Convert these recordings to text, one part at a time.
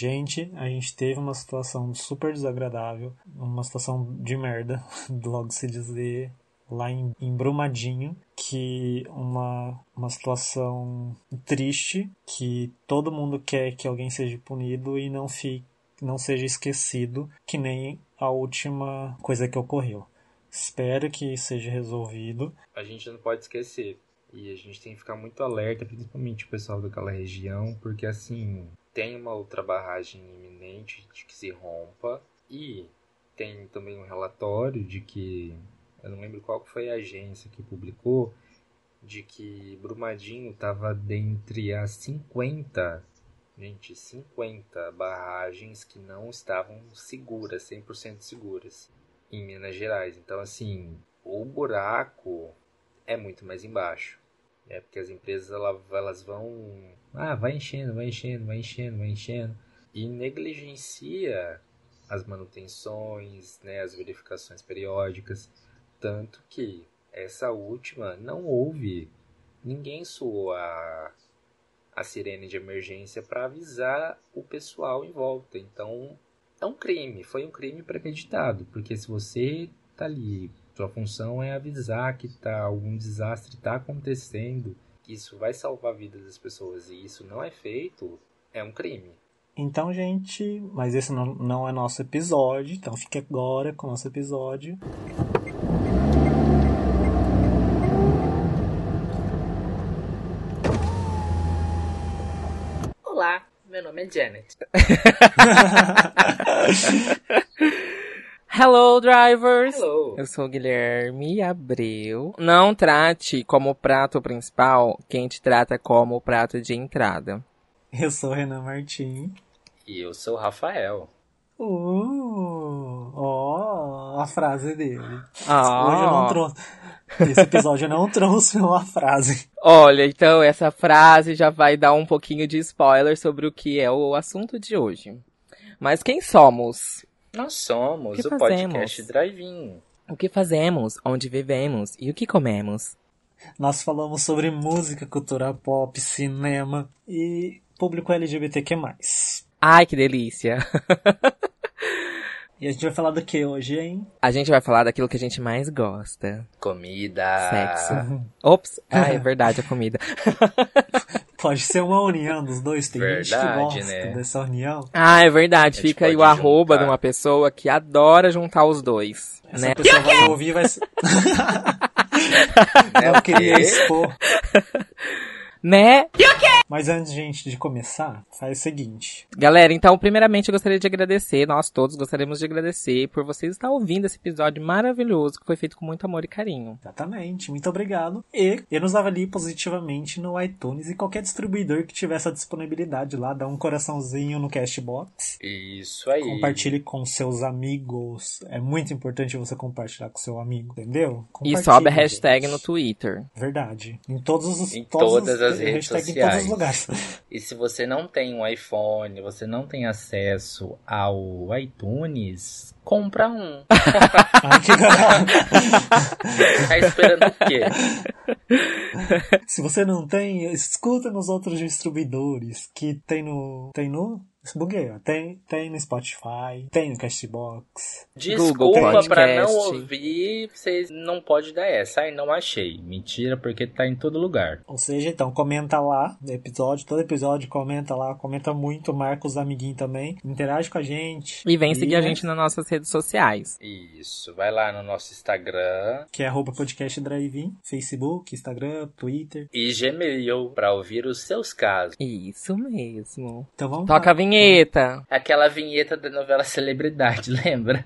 Gente, a gente teve uma situação super desagradável, uma situação de merda, logo se dizer, lá em, em Brumadinho, que uma, uma situação triste, que todo mundo quer que alguém seja punido e não fique não seja esquecido, que nem a última coisa que ocorreu. Espero que seja resolvido. A gente não pode esquecer. E a gente tem que ficar muito alerta, principalmente o pessoal daquela região, porque assim, tem uma outra barragem iminente de que se rompa e tem também um relatório de que eu não lembro qual foi a agência que publicou de que Brumadinho estava dentre as 50, gente, 50 barragens que não estavam seguras, 100% seguras em Minas Gerais. Então, assim, o buraco é muito mais embaixo. É porque as empresas elas vão. Ah, vai enchendo, vai enchendo, vai enchendo, vai enchendo. E negligencia as manutenções, né, as verificações periódicas. Tanto que essa última não houve. Ninguém soou a, a sirene de emergência para avisar o pessoal em volta. Então é um crime, foi um crime premeditado, porque se você tá ali, sua função é avisar que tá algum desastre está acontecendo, que isso vai salvar a vida das pessoas e isso não é feito, é um crime. Então, gente, mas esse não, não é nosso episódio, então fique agora com o nosso episódio. Olá, meu nome é Janet. Hello, drivers! Hello. Eu sou o Guilherme Abreu. Não trate como prato principal quem te trata como prato de entrada. Eu sou Renan Martins. E eu sou o Rafael. Uh, ó, a frase dele. Ah. Hoje eu não trouxe. Esse episódio eu não trouxe uma frase. Olha, então essa frase já vai dar um pouquinho de spoiler sobre o que é o assunto de hoje. Mas quem somos? Nós somos O o podcast Drive-In. O que fazemos? Onde vivemos? E o que comemos? Nós falamos sobre música, cultura pop, cinema e público LGBTQ+. Ai, que delícia! E a gente vai falar do que hoje, hein? A gente vai falar daquilo que a gente mais gosta. Comida. Sexo. Ops! Ah, é verdade, a comida. Pode ser uma união dos dois, tem gente que Verdade, gosta né? dessa união. Ah, é verdade. Gente Fica aí o pode arroba juntar. de uma pessoa que adora juntar os dois. Essa Né? pessoa vai ouvir vai ser... É Eu o queria expor. Né? Mas antes, gente, de começar, faz o seguinte. Galera, então, primeiramente eu gostaria de agradecer, nós todos gostaríamos de agradecer por vocês estar ouvindo esse episódio maravilhoso que foi feito com muito amor e carinho. Exatamente, muito obrigado. E, e nos avalie positivamente no iTunes e qualquer distribuidor que tiver essa disponibilidade lá, dá um coraçãozinho no Cashbox. Isso aí. Compartilhe com seus amigos. É muito importante você compartilhar com seu amigo, entendeu? E sobe a hashtag gente. no Twitter. Verdade. Em todos os Em todos todas os- as redes hashtag em todos sociais. os lugares. E se você não tem um iPhone, você não tem acesso ao iTunes, compra um. Tá esperando o quê? Se você não tem, escuta nos outros distribuidores que tem no. Tem no. Buguei, ó. Tem, tem no Spotify, tem no Castbox. Desculpa pra não ouvir, vocês não pode dar essa. Ai, não achei. Mentira, porque tá em todo lugar. Ou seja, então, comenta lá no episódio, todo episódio comenta lá, comenta muito, marca os amiguinhos também, interage com a gente. E vem seguir a gente nas nossas redes sociais. Isso, vai lá no nosso Instagram Que é arroba podcast drive Facebook, Instagram, Twitter. e Gmail pra ouvir os seus casos. Isso mesmo. Então vamos Toca a lá. Vinheta. Aquela vinheta da novela Celebridade, lembra?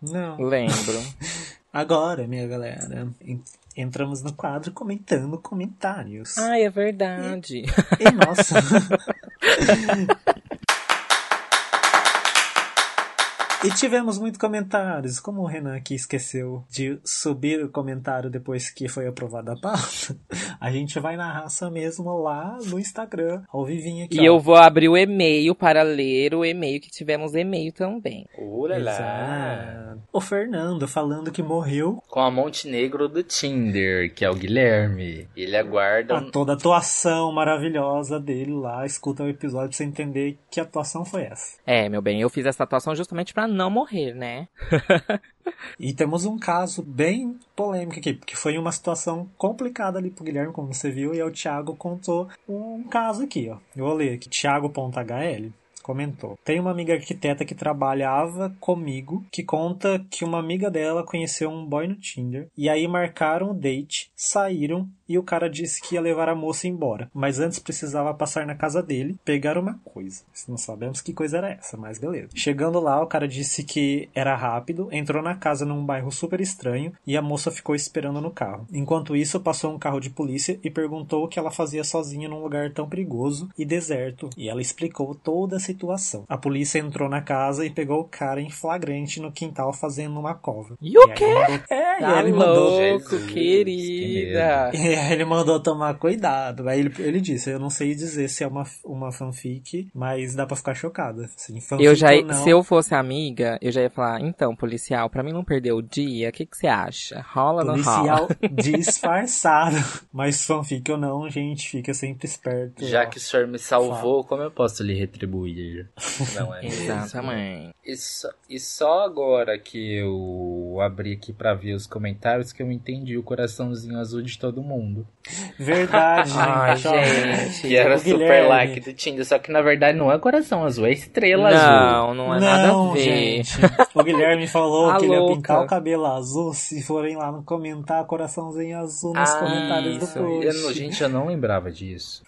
Não. Lembro. Agora, minha galera, en- entramos no quadro comentando comentários. Ai, é verdade. E nossa. E tivemos muitos comentários. Como o Renan aqui esqueceu de subir o comentário depois que foi aprovada a pauta, a gente vai na raça mesmo lá no Instagram, ao vivinho aqui. E ó. eu vou abrir o e-mail para ler o e-mail que tivemos e-mail também. Exato. O Fernando falando que morreu Com a Montenegro do Tinder, que é o Guilherme. Ele aguarda. a toda a atuação maravilhosa dele lá. Escuta o episódio pra você entender que atuação foi essa. É, meu bem, eu fiz essa atuação justamente pra não morrer, né? E temos um caso bem polêmico aqui, porque foi uma situação complicada ali pro Guilherme, como você viu, e o Thiago contou um caso aqui, ó. Eu vou ler aqui. Thiago.hl comentou. Tem uma amiga arquiteta que trabalhava comigo que conta que uma amiga dela conheceu um boy no Tinder e aí marcaram o date, saíram e o cara disse que ia levar a moça embora, mas antes precisava passar na casa dele, pegar uma coisa. Não sabemos que coisa era essa, mas beleza. Chegando lá, o cara disse que era rápido, entrou na casa num bairro super estranho e a moça ficou esperando no carro. Enquanto isso, passou um carro de polícia e perguntou o que ela fazia sozinha num lugar tão perigoso e deserto, e ela explicou toda a situação. A polícia entrou na casa e pegou o cara em flagrante no quintal fazendo uma cova. E o quê? ele mandou- É, e Tá aí ele mandou louco, Jesus, querida. e aí ele mandou tomar cuidado. Aí ele, ele disse, eu não sei dizer se é uma, uma fanfic, mas dá pra ficar chocada. Assim, Eu já, ou não, se eu fosse amiga, eu já ia falar, então, policial, pra mim não perder o dia, o que que você acha? Rola ou não rola? policial disfarçado. Mas fanfic ou não, gente, fica sempre esperto. Já ó. que o senhor me salvou, como eu posso lhe retribuir? Não é mesmo? Exatamente. E só, e só agora que eu abri aqui pra ver os comentários que eu entendi o coraçãozinho azul de todo mundo. Verdade, Ai, gente. Que era o super Guilherme. like do Tinder, só que na verdade não é coração azul, é estrela azul. Não, não é nada a Não, ver. gente. O Guilherme falou que ele ia louca. pintar o cabelo azul se forem lá no comentar coraçãozinho azul nos Ah, comentários do isso. post. Eu não- gente, eu não lembrava disso.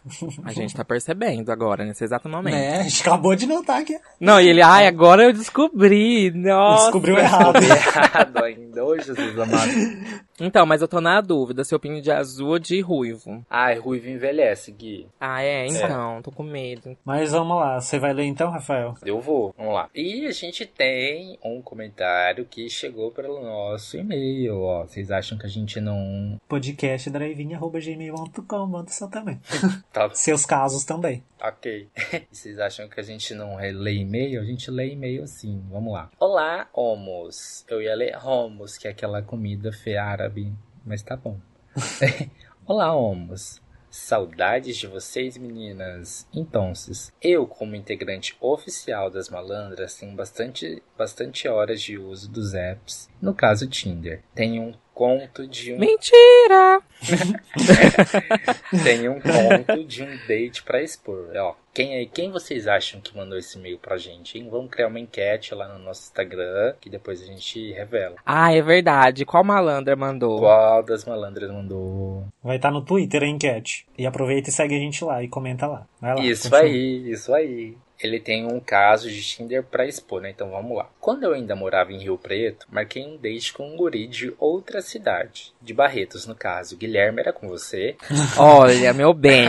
A gente tá percebendo agora, nesse exato momento. Né? A gente acabou de notar que Não, e ele, ai, agora eu descobri. Nossa. descobriu errado. Errado ainda, ô Jesus amado. Então, mas eu tô na dúvida se eu pinto de azul ou de ruivo. Ai, ruivo envelhece, Gui. Ah, é? Então, tô com medo. Mas vamos lá, você vai ler então, Rafael? Eu vou, vamos lá. E a gente tem um comentário que chegou pelo nosso e-mail, ó. Vocês acham que a gente não Podcast drive.gmail.com, manda seu também. tá Seus casos também. Ok. Vocês acham que a gente não lê e-mail? A gente lê e-mail sim. Vamos lá. Olá, homos. Eu ia ler homos, que é aquela comida feia árabe, mas tá bom. Olá, homos. Saudades de vocês, meninas. Então, eu, como integrante oficial das malandras, tenho bastante, bastante horas de uso dos apps. No caso, Tinder. Tenho um conto de um Mentira! Tem um conto de um date pra expor. Ó, quem, aí- quem vocês acham que mandou esse e-mail pra gente, hein? Vamos criar uma enquete lá no nosso Instagram, que depois a gente revela. Ah, é verdade. Qual malandra mandou? Qual das malandras mandou? Vai estar no Twitter a enquete. E aproveita e segue a gente lá e comenta lá. Vai lá. Isso continua. aí, isso aí. Ele tem um caso de Tinder pra expor, né? Então vamos lá. Quando eu ainda morava em Rio Preto, marquei um date com um guri de outra cidade. De Barretos, no caso. Guilherme era com você. Olha, meu bem,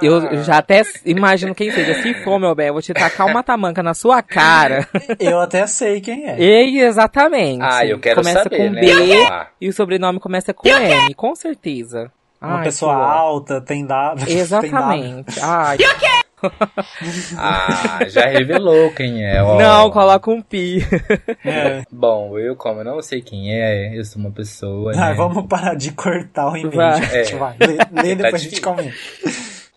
eu já até imagino quem seja. Se for, meu bem, eu vou te tacar uma tamanca na sua cara. Eu até sei quem é. E exatamente. Ah, eu quero começa saber, com né? B e o sobrenome começa com M, com certeza. Uma Ai, pessoa alta, tem dado. tem dado. Exatamente. Ai, Ah, já revelou quem é, ó. não, coloca um pi. É. Bom, eu como eu não sei quem é, eu sou uma pessoa, Ah, né? vamos parar de cortar o e-mail, Vai. gente. É. Vai. Lê, lê Tá depois a gente comenta.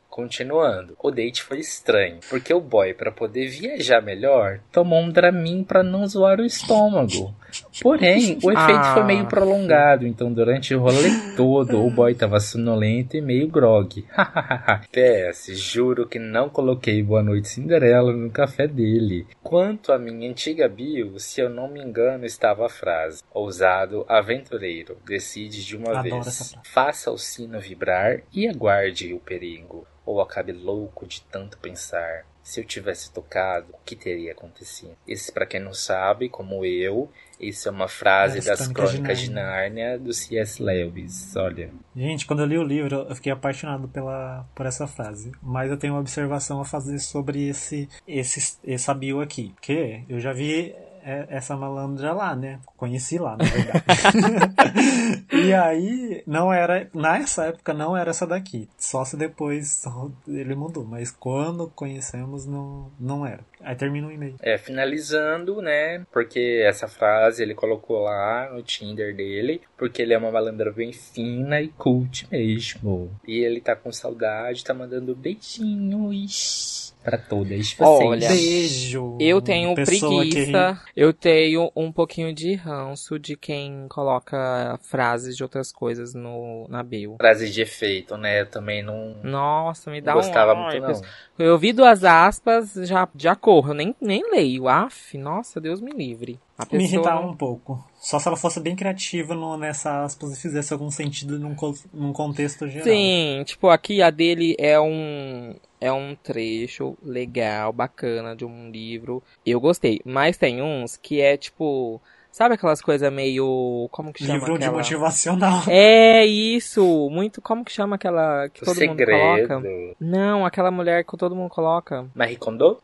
Continuando, o date foi estranho, porque o boy, pra poder viajar melhor, tomou um Dramin pra não zoar o estômago. Porém, o efeito Ah. foi meio prolongado, então durante o rolê todo, o boy tava sonolento e meio grog. PS, juro que não coloquei Boa Noite Cinderela no café dele. Quanto à minha antiga bio, se eu não me engano, estava a frase: Ousado aventureiro, decide de uma Adoro vez. Faça o sino vibrar e aguarde o perigo. Ou acabe louco de tanto pensar. Se eu tivesse tocado, o que teria acontecido? Esse, pra quem não sabe, como eu, isso é uma frase Das das Crônicas Crônicas de de Nárnia do C.S. Lewis. Olha. Gente, quando eu li o livro, eu fiquei apaixonado pela, por essa frase. Mas eu tenho uma observação a fazer sobre esse, esse, essa bio aqui. Porque eu já vi essa malandra lá, né? Conheci lá, na verdade. e aí, não era. Nessa época não era essa daqui. Só se depois ele mudou. Mas quando conhecemos, não, não era. Aí termina o e-mail. É, finalizando, né? Porque essa frase ele colocou lá no Tinder dele, porque ele é uma malandra bem fina e cult mesmo. E ele tá com saudade, tá mandando beijinhos pra todas vocês. Olha, Beijo! Eu tenho pessoa que- preguiça, eu tenho um pouquinho de ranço de quem coloca frases de outras coisas no, na bio. Frase de efeito, né? Eu também não, Nossa, me dá não gostava um... muito, Ai, não. Eu vi duas aspas, já, já corro, eu nem, nem leio. Af, nossa, Deus me livre. A Me pessoa irritava um pouco. Só se ela fosse bem criativa no, nessa aspas e fizesse algum sentido num, num contexto geral. Sim, tipo, aqui a dele é um é um trecho legal, bacana de um livro. Eu gostei, mas tem uns que é tipo, sabe aquelas coisas meio, como que chama Livro de aquela? motivacional. É isso, muito, como que chama aquela que O todo mundo segredo. coloca? Não, aquela mulher que todo mundo coloca. Marie Kondo?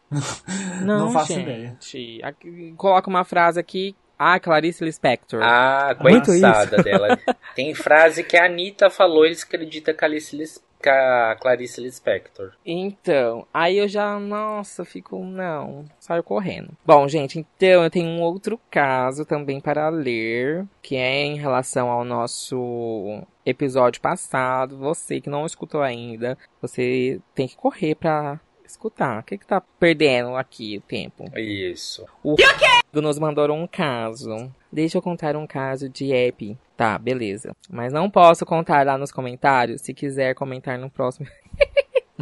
Não, Não faço gente. Aqui- coloca uma frase aqui, ah, Clarice Lispector. Ah, Muito coitada dela. Tem frase que a Anitta falou, eles acreditam que a, Alice Lis- que a Clarice Lispector. Então, aí eu já, nossa, fico, não, saio correndo. Bom, gente, então eu tenho um outro caso também para ler, que é em relação ao nosso episódio passado. Você que não escutou ainda, você tem que correr pra escutar. O que que tá perdendo aqui o tempo? Isso. O nos mandou um caso. Deixa eu contar um caso de app. Tá, beleza. Mas não posso contar lá nos comentários. Se quiser comentar no próximo.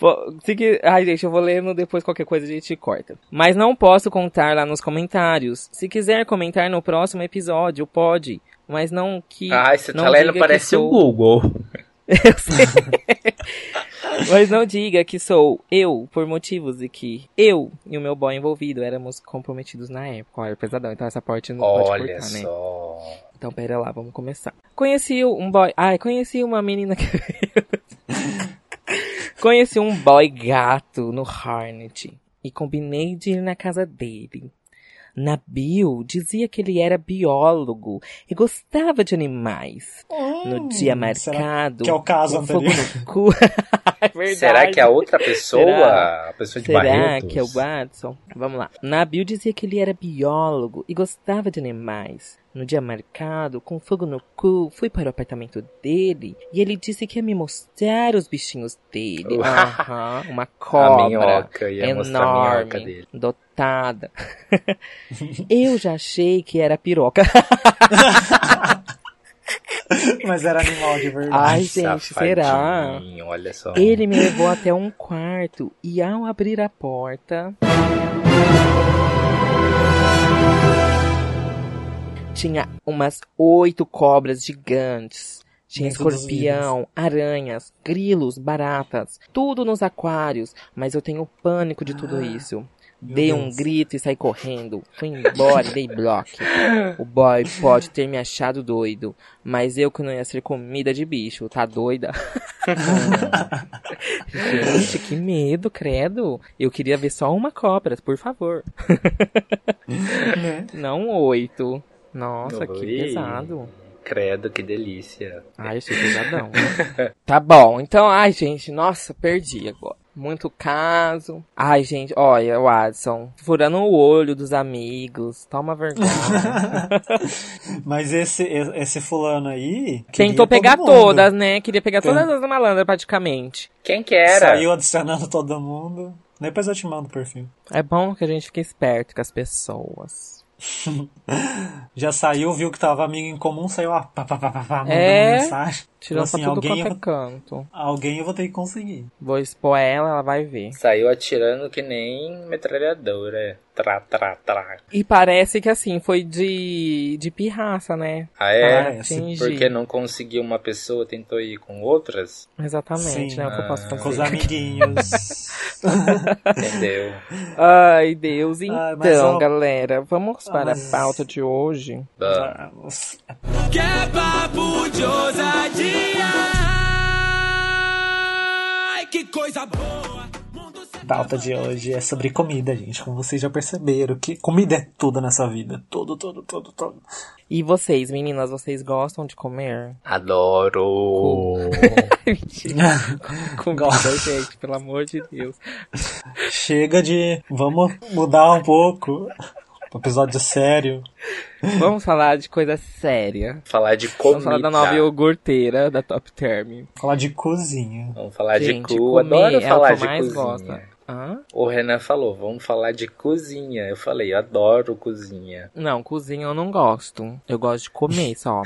Pô, se que... Ai, gente, eu vou lendo depois qualquer coisa a gente corta. Mas não posso contar lá nos comentários. Se quiser comentar no próximo episódio, pode. Mas não que. Ai, você não tá lendo, parece o sou- Google. Eu sei. Mas não diga que sou eu, por motivos de que eu e o meu boy envolvido éramos comprometidos na época. Olha, pesadão. Então essa parte não pode Olha cortar, né? só. Então pera lá, vamos começar. Conheci um boy. Ai, conheci uma menina que. conheci um boy gato no Harnet e combinei de ir na casa dele. Na bio dizia que ele era biólogo e gostava de animais. No dia Hum, será marcado. que é o caso com fogo no cu. é verdade. Será que a outra pessoa, Será? a pessoa de Será Barretos? que é o Watson? Vamos lá. Na bio dizia que ele era biólogo e gostava de animais. No dia marcado, com fogo no cu, fui para o apartamento dele e ele disse que ia me mostrar os bichinhos dele. Aham, uma A cobra minhoca, ia mostrar a minhoca enorme, dele. dotada. Eu já achei que era piroca. Mas era animal de verdade. Ai, gente, será? Olha só. Ele me levou até um quarto e ao abrir a porta. Tinha umas oito cobras gigantes. Tinha escorpião, aranhas, grilos, baratas, tudo nos aquários, mas eu tenho pânico de tudo Ah, isso. Meu Dei um Deus. grito e saí correndo. Fui embora e dei bloco. O boy pode ter me achado doido, mas eu que não ia ser comida de bicho, tá doida? Gente, que medo, credo. Eu queria ver só uma cobra, por favor. Não oito. Nossa, que Ui, pesado. Credo, que delícia. Ai, achei pesadão. tá bom, então, ai, gente, nossa, perdi agora. Muito caso. Ai, gente, olha, Watson, furando o olho dos amigos. Toma vergonha. Mas esse, esse fulano aí. Tentou pegar todo todas, né? Queria pegar Tem. todas as malandras, praticamente. Quem que era? Saiu adicionando todo mundo. Depois eu te mando o perfil. É bom que a gente fique esperto com as pessoas. Já saiu, viu que tava amigo em comum, saiu a pá, pá, pá, pá, pá, mandando É. mensagem. Tirando assim, pra tudo alguém, quanto é eu, canto. alguém eu vou ter que conseguir. Vou expor ela, ela vai ver. Saiu atirando que nem metralhadora. Tra, tra, tra. E parece que assim, foi de, de pirraça, né? Ah, é? Porque não conseguiu uma pessoa, tentou ir com outras? Exatamente, Sim. né? O que eu posso Ah. fazer. Com os amiguinhos. Entendeu? Ai, Deus. Então, Ai, mas, ó, galera, vamos Ah, para mas- a pauta de hoje. Vamos. Vamos. Que é papo de ousadia. Ai, que coisa boa. Mundo sem pauta de hoje é sobre comida, gente. Como vocês já perceberam, que comida é tudo nessa vida. Tudo, tudo, tudo, tudo. E vocês, meninas, vocês gostam de comer? Adoro! Mentira. Comida, Gosto. gente, pelo amor de Deus. Chega de. Vamos mudar um pouco. Um episódio sério. Vamos falar de coisa séria. falar de Vamos comida. falar da nova iogurteira da Top Term. Falar de cozinha. Vamos falar Gente, de cu. comer Adoro é o falar eu de mais cozinha. gosto. Hã? O Renan falou, vamos falar de cozinha. Eu falei, adoro cozinha. Não, cozinha eu não gosto. Eu gosto de comer só.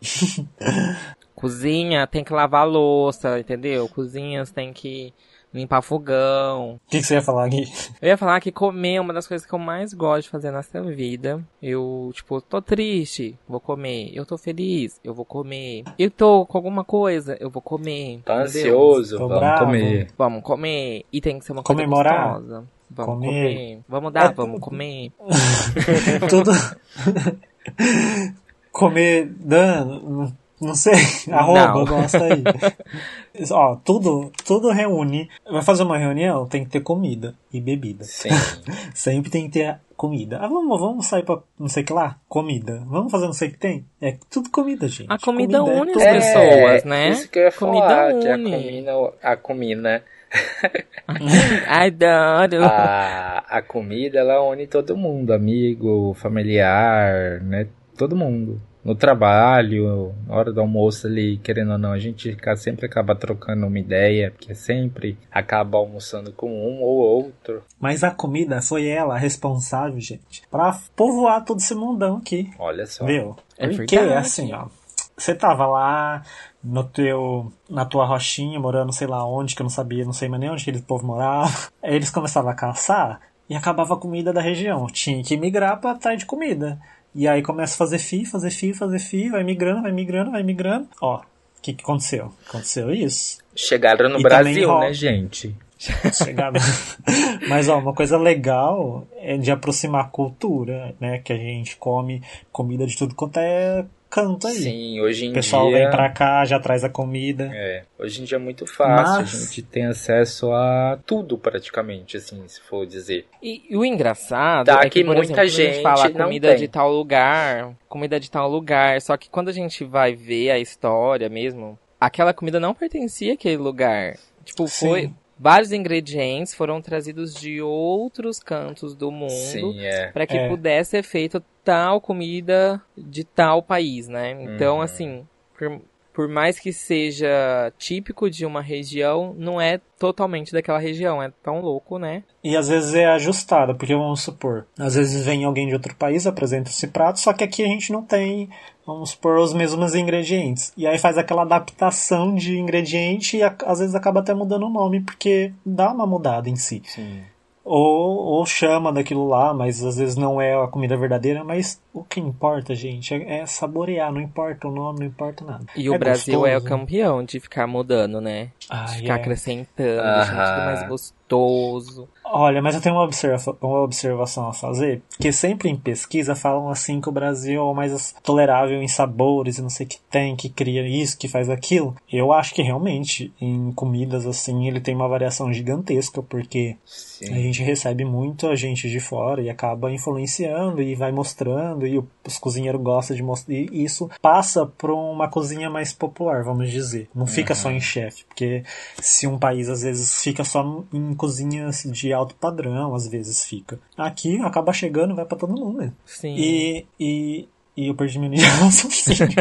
Cozinha tem que lavar a louça, entendeu? Cozinhas tem que limpar fogão. O que, que você ia falar aqui? Eu ia falar que comer é uma das coisas que eu mais gosto de fazer nessa vida. Eu, tipo, tô triste, vou comer. Eu tô feliz, eu vou comer. Eu tô com alguma coisa, eu vou comer. Tá ansioso? Tô vamos bravo. comer. Vamos comer. E tem que ser uma coisa Comemorar. gostosa. Vamos Comer. comer. Vamos dar, É, vamos comer. Tudo. Comer. Dan, não sei. Arroba, Não. gosta aí. Ó, tudo, tudo reúne. Vai fazer uma reunião? Tem que ter comida e bebida. Sim. Sempre tem que ter comida. Ah, vamos, vamos sair pra não sei o que lá? Comida. Vamos fazer não sei o que tem? É tudo comida, gente. A comida é une as tudo. É, pessoas, né? Isso que eu ia Comida falar, que a une. comida, a comida, Adoro. a, a comida, ela une todo mundo, amigo, familiar, né? Todo mundo. No trabalho, na hora do almoço ali, querendo ou não, a gente sempre acaba trocando uma ideia, porque sempre acaba almoçando com um ou outro. Mas a comida foi ela responsável, gente, pra povoar todo esse mundão aqui. Olha só. Viu? É Porque verdade. assim, ó. Você tava lá no teu, na tua rochinha, morando sei lá onde, que eu não sabia, não sei mais nem onde aquele povo morava. Aí eles começavam a caçar e acabava a comida da região. Tinha que migrar pra atrás de comida. E aí começa a fazer fi, fazer fi, fazer fi, vai migrando, vai migrando, vai migrando. Ó, o que, que aconteceu? Aconteceu isso. Chegaram no E Brasil, né, gente? Chegar- Mas ó, uma coisa legal é de aproximar a cultura, né? Que a gente come comida de tudo quanto é canto aí. Sim, hoje em O pessoal dia. vem pra cá, já traz a comida. É, hoje em dia é muito fácil, Mas- a gente tem acesso a tudo praticamente, assim, se for dizer. E, e o engraçado Tá é que, que por muita exemplo, gente fala não comida tem. de tal lugar, comida de tal lugar, só que quando a gente vai ver a história mesmo, aquela comida não pertencia àquele lugar. Tipo, foi Sim. Vários ingredientes foram trazidos de outros cantos do mundo é. para que É. pudesse ser feito tal comida de tal país, né? Então, Uhum. assim, por, por mais que seja típico de uma região, não é totalmente daquela região, é tão louco, né? E às vezes é ajustado, porque vamos supor, às vezes vem alguém de outro país, apresenta esse prato, só que aqui a gente não tem, vamos supor, os mesmos ingredientes. E aí faz aquela adaptação de ingrediente e a- às vezes acaba até mudando o nome, porque dá uma mudada em si. Sim. Ou, ou chama daquilo lá, mas às vezes não é a comida verdadeira. Mas o que importa, gente, é, é saborear. Não importa o nome, não importa nada. E o É Brasil é o gostoso. campeão de ficar mudando, né? De Ai, ficar é. acrescentando, deixando tudo Aham. mais gostoso. Olha, mas eu tenho uma, observa uma observação a fazer, porque sempre em pesquisa falam assim que o Brasil é o mais tolerável em sabores e não sei o que tem, que cria isso, que faz aquilo. Eu acho que realmente em comidas assim ele tem uma variação gigantesca, porque a Sim. gente recebe muito a gente de fora e acaba influenciando e vai mostrando e os cozinheiros gostam de mostrar e isso passa para uma cozinha mais popular, vamos dizer. Não fica só em chefe, porque se um país às vezes fica só em cozinhas de alto padrão, às vezes fica. Aqui acaba chegando, vai para todo mundo. né? Sim. E, e, e eu perdi minha linha raciocínio.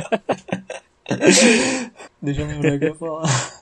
Deixa eu lembrar o que eu ia falar.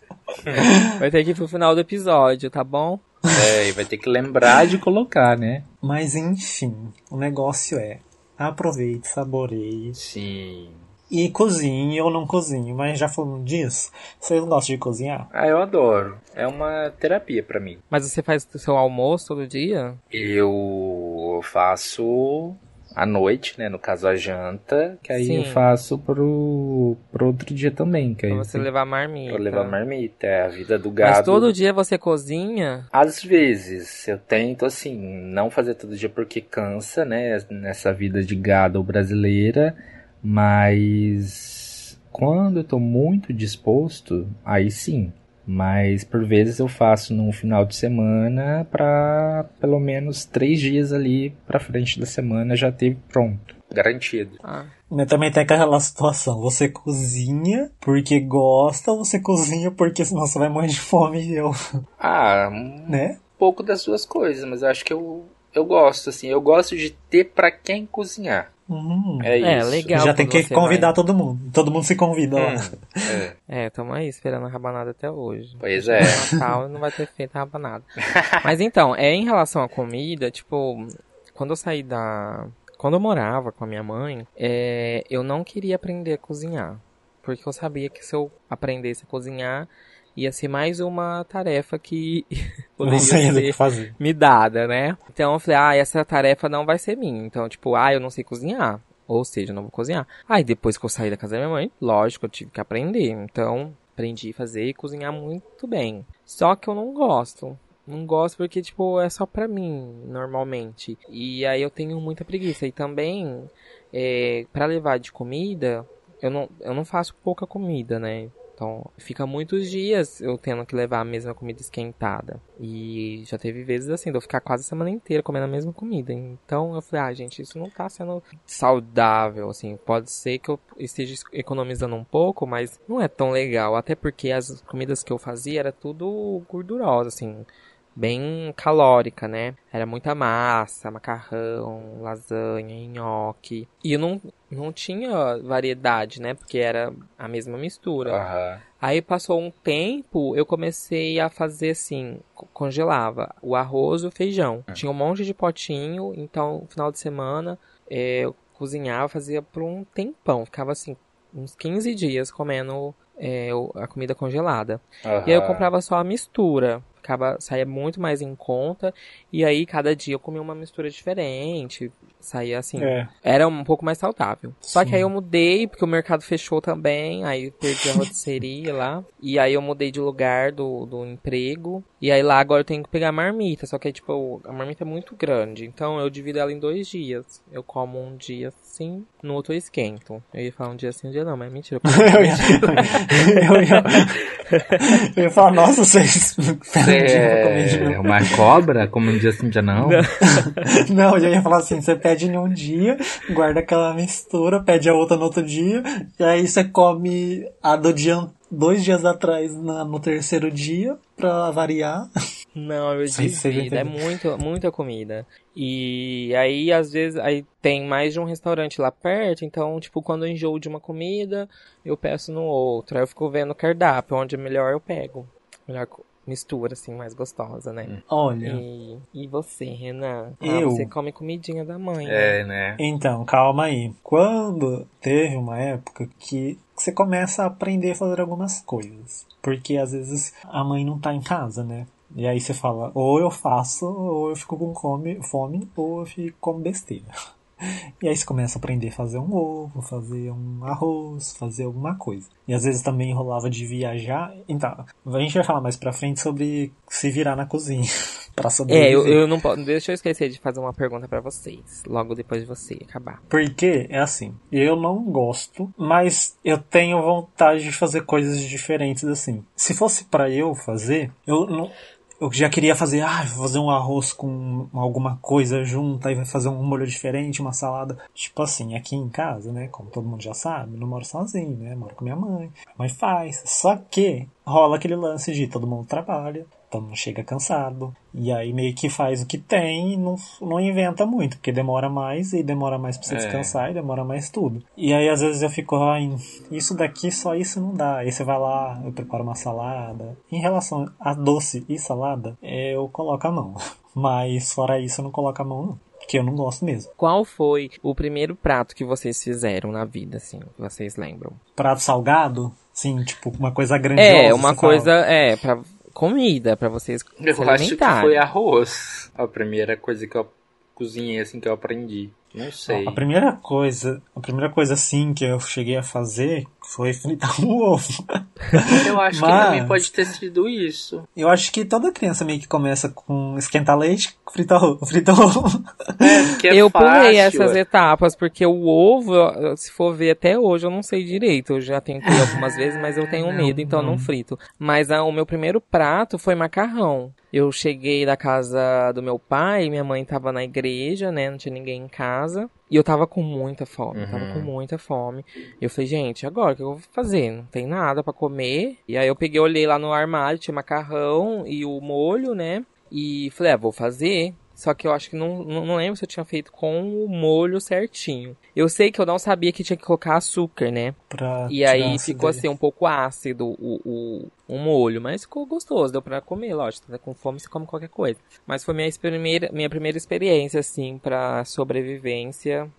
Vai ter que ir pro final do episódio, tá bom? É, e vai ter que lembrar de colocar, né? Mas enfim, o negócio é aproveite, saboreie Sim. e cozinhe ou não cozinhe. Mas já falando disso, vocês gostam de cozinhar? Ah, eu adoro. É uma terapia pra mim. Mas você faz o seu almoço todo dia? Eu faço à noite, né? No caso, a janta. Que aí Sim. eu faço pro, pro outro dia também. Que aí Pra você levar marmita. pra levar marmita. É a vida do gado. Mas todo dia você cozinha? Às vezes, eu tento, assim, não fazer todo dia porque cansa, né? Nessa vida de gado brasileira. Mas quando eu tô muito disposto, aí sim. Mas por vezes eu faço num final de semana para pelo menos três dias ali pra frente da semana já ter pronto. Garantido. Ah, também tem aquela situação, você cozinha porque gosta ou você cozinha porque senão você vai morrer de fome e eu, Ah, um né? pouco das duas coisas, mas eu acho que eu, eu gosto, assim. Eu gosto de ter pra quem cozinhar. Hum. É, É, isso. legal. Já tem que convidar vai. todo mundo. Todo mundo se convida. ó. Hum, é. É, tamo aí esperando a rabanada até hoje. Pois é. No Natal não vai ter feito a rabanada. Mas então, é em relação à comida, tipo, quando eu saí da. Quando eu morava com a minha mãe, é, eu não queria aprender a cozinhar. Porque eu sabia que se eu aprendesse a cozinhar, ia ser mais uma tarefa que poderia ser que fazer. me dada, né? Então eu falei, ah, essa tarefa não vai ser minha. Então, tipo, ah, eu não sei cozinhar. Ou seja, eu não vou cozinhar. Aí depois que eu saí da casa da minha mãe, lógico, eu tive que aprender. Então, aprendi a fazer e cozinhar muito bem. Só que eu não gosto. Não gosto porque, tipo, é só pra mim, normalmente. E aí eu tenho muita preguiça. E também, é, para levar de comida, eu não, eu não faço pouca comida, né? Então, fica muitos dias eu tendo que levar a mesma comida esquentada. E já teve vezes assim, de eu ficar quase a semana inteira comendo a mesma comida. Então, eu falei, ah, gente, isso não tá sendo saudável, assim. Pode ser que eu esteja economizando um pouco, mas não é tão legal. Até porque as comidas que eu fazia era tudo gordurosa, assim bem calórica, né? Era muita massa, macarrão, lasanha, nhoque. E não, não tinha variedade, né? Porque era a mesma mistura. Aham. Aí passou um tempo, eu comecei a fazer assim, co- congelava o arroz e o feijão. Tinha um monte de potinho, então no final de semana eh, eu cozinhava, fazia por um tempão. Ficava assim, uns 15 dias comendo o- a comida congelada. E aí eu comprava só a mistura. Ficava, saía muito mais em conta. E aí cada dia eu comia uma mistura diferente. Saía assim. É. Era um pouco mais saudável. Só que Sim. aí eu mudei, porque o mercado fechou também. Aí eu perdi a rotisserie lá. E aí eu mudei de lugar do, do emprego. E aí lá agora eu tenho que pegar a marmita. Só que tipo, a marmita é muito grande. Então eu divido ela em dois dias. Eu como um dia assim, no outro eu esquento. Eu ia falar um dia sim, um dia não, mas é mentira. Eu ia, eu ia, eu ia falar, nossa, vocês é uma cobra, como um dia sim, um dia não? Não, eu ia falar assim, você pede em um dia, guarda aquela mistura, pede a outra no outro dia, e aí você come a do dia, dois dias atrás na- no terceiro dia, pra variar. Não, eu divido, é muito, muita comida. E aí, às vezes, aí tem mais de um restaurante lá perto, então, tipo, quando eu enjoo de uma comida, eu peço no outro. Aí eu fico vendo o cardápio, onde é melhor eu pego. Melhor mistura, assim, mais gostosa, né? Olha, E, e você, Renan? Ah, Eu? você come comidinha da mãe, né? É, né? então, calma aí. Quando teve uma época que você começa a aprender a fazer algumas coisas. Porque às vezes a mãe não tá em casa, né? E aí você fala, ou eu faço, ou eu fico com come, fome, ou eu fico como besteira. E aí você começa a aprender a fazer um ovo, fazer um arroz, fazer alguma coisa. E às vezes também rolava de viajar. Então, a gente vai falar mais pra frente sobre se virar na cozinha. pra É, sobreviver. eu, eu não posso. Deixa eu esquecer de fazer uma pergunta pra vocês. Logo depois de você acabar. Porque é assim, eu não gosto, mas eu tenho vontade de fazer coisas diferentes assim. Se fosse pra eu fazer, eu não eu já queria fazer, ah, vou fazer um arroz com alguma coisa junto, aí vai fazer um molho diferente, uma salada. Tipo assim, aqui em casa, né, como todo mundo já sabe, não moro sozinho, né, moro com minha mãe. Minha mãe faz. Só que rola aquele lance de todo mundo trabalha, mundo chega cansado, e aí meio que faz o que tem e não, não inventa muito, porque demora mais e demora mais pra você É. descansar e demora mais tudo. E aí às vezes eu fico, ai, isso daqui só isso não dá. Aí você vai lá, eu preparo uma salada. Em relação a doce e salada, é, eu coloco a mão. Mas fora isso eu não coloco a mão não. Porque eu não gosto mesmo. Qual foi o primeiro prato que vocês fizeram na vida, assim, que vocês lembram? Prato salgado, sim, tipo uma coisa grandiosa. É, uma coisa, fala. é, pra comida, pra vocês Eu acho que foi arroz. A primeira coisa que eu cozinhei, assim, que eu aprendi. Não sei. A primeira coisa, a primeira coisa assim que eu cheguei a fazer foi fritar um ovo. Eu acho que Mas- também pode ter sido isso. Eu acho que toda criança meio que começa com esquentar leite, fritar ovo, fritar ovo. É, é eu fácil. pulei essas etapas, porque o ovo, se for ver até hoje, eu não sei direito. Eu já tentei algumas vezes, mas eu tenho Não, medo, então eu não não. frito. Mas ah, o meu primeiro prato foi macarrão. Eu cheguei da casa do meu pai, minha mãe tava na igreja, né? Não tinha ninguém em casa. E eu tava com muita fome, tava Uhum. com muita fome. E eu falei, gente, agora o que eu vou fazer? Não tem nada pra comer. E aí eu peguei, olhei lá no armário, tinha macarrão e o molho, né? E falei, ah, vou fazer. Só que eu acho que não, não, não lembro se eu tinha feito com o molho certinho. Eu sei que eu não sabia que tinha que colocar açúcar, né? Pra E aí ficou acidez. assim um pouco ácido o, o, o molho, mas ficou gostoso, deu pra comer, lógico, tá com fome você come qualquer coisa. Mas foi minha primeira, minha primeira experiência, assim, pra sobrevivência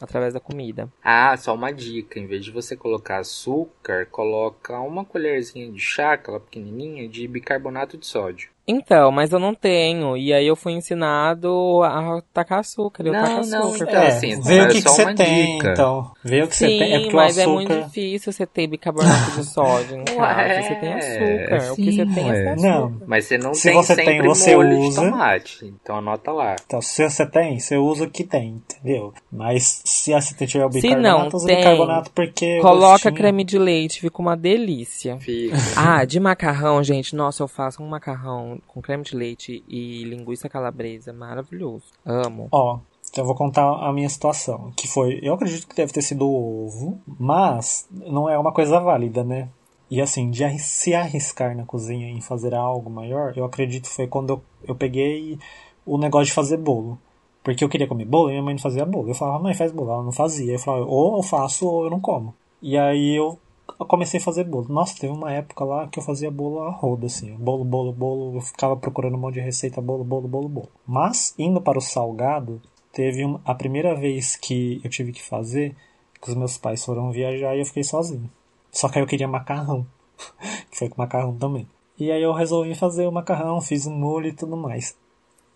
através da comida. Ah, só uma dica. Em vez de você colocar açúcar, coloca uma colherzinha de chá, aquela pequenininha, de bicarbonato de sódio. Então, mas eu não tenho, e aí eu fui ensinado a tacar açúcar, eu Não, taco não, açúcar. então, É, assim, vê o é que, você tem, dica. então. Vê o que você Sim, tem. É porque mas o é açúcar... muito difícil você ter bicarbonato de sódio em casa. Ué, você tem açúcar. o que você sim, tem é açúcar. Não, Mas você não Se tem você sempre tem, você molho usa. de tomate. Então anota lá. Então, se você tem, você usa o que tem, entendeu? Mas se você tiver o Se bicarbonato, não usa tem, bicarbonato porque. o Coloca creme de leite, fica uma delícia. Fica. Ah, de macarrão, gente. Nossa, eu faço um macarrão com creme de leite e linguiça calabresa. Maravilhoso. Amo. Ó, então eu vou contar a minha situação. Que foi. Eu acredito que deve ter sido ovo, mas não é uma coisa válida, né? E assim, de se arriscar na cozinha em fazer algo maior, eu acredito foi quando eu, eu peguei o negócio de fazer bolo. Porque eu queria comer bolo e minha mãe não fazia bolo. Eu falava, mãe, faz bolo. Ela não fazia. Eu falava, ou eu faço ou eu não como. E aí eu eu comecei a fazer bolo. Nossa, teve uma época lá que eu fazia bolo a roda, assim. Bolo, bolo, bolo. Eu ficava procurando um monte de receita, bolo, bolo, bolo, bolo. Mas, indo para o salgado, teve um- a primeira vez que eu tive que fazer, que os meus pais foram viajar e eu fiquei sozinho. Só que aí eu queria macarrão. que foi com macarrão também. E aí eu resolvi fazer o macarrão, fiz um molho e tudo mais.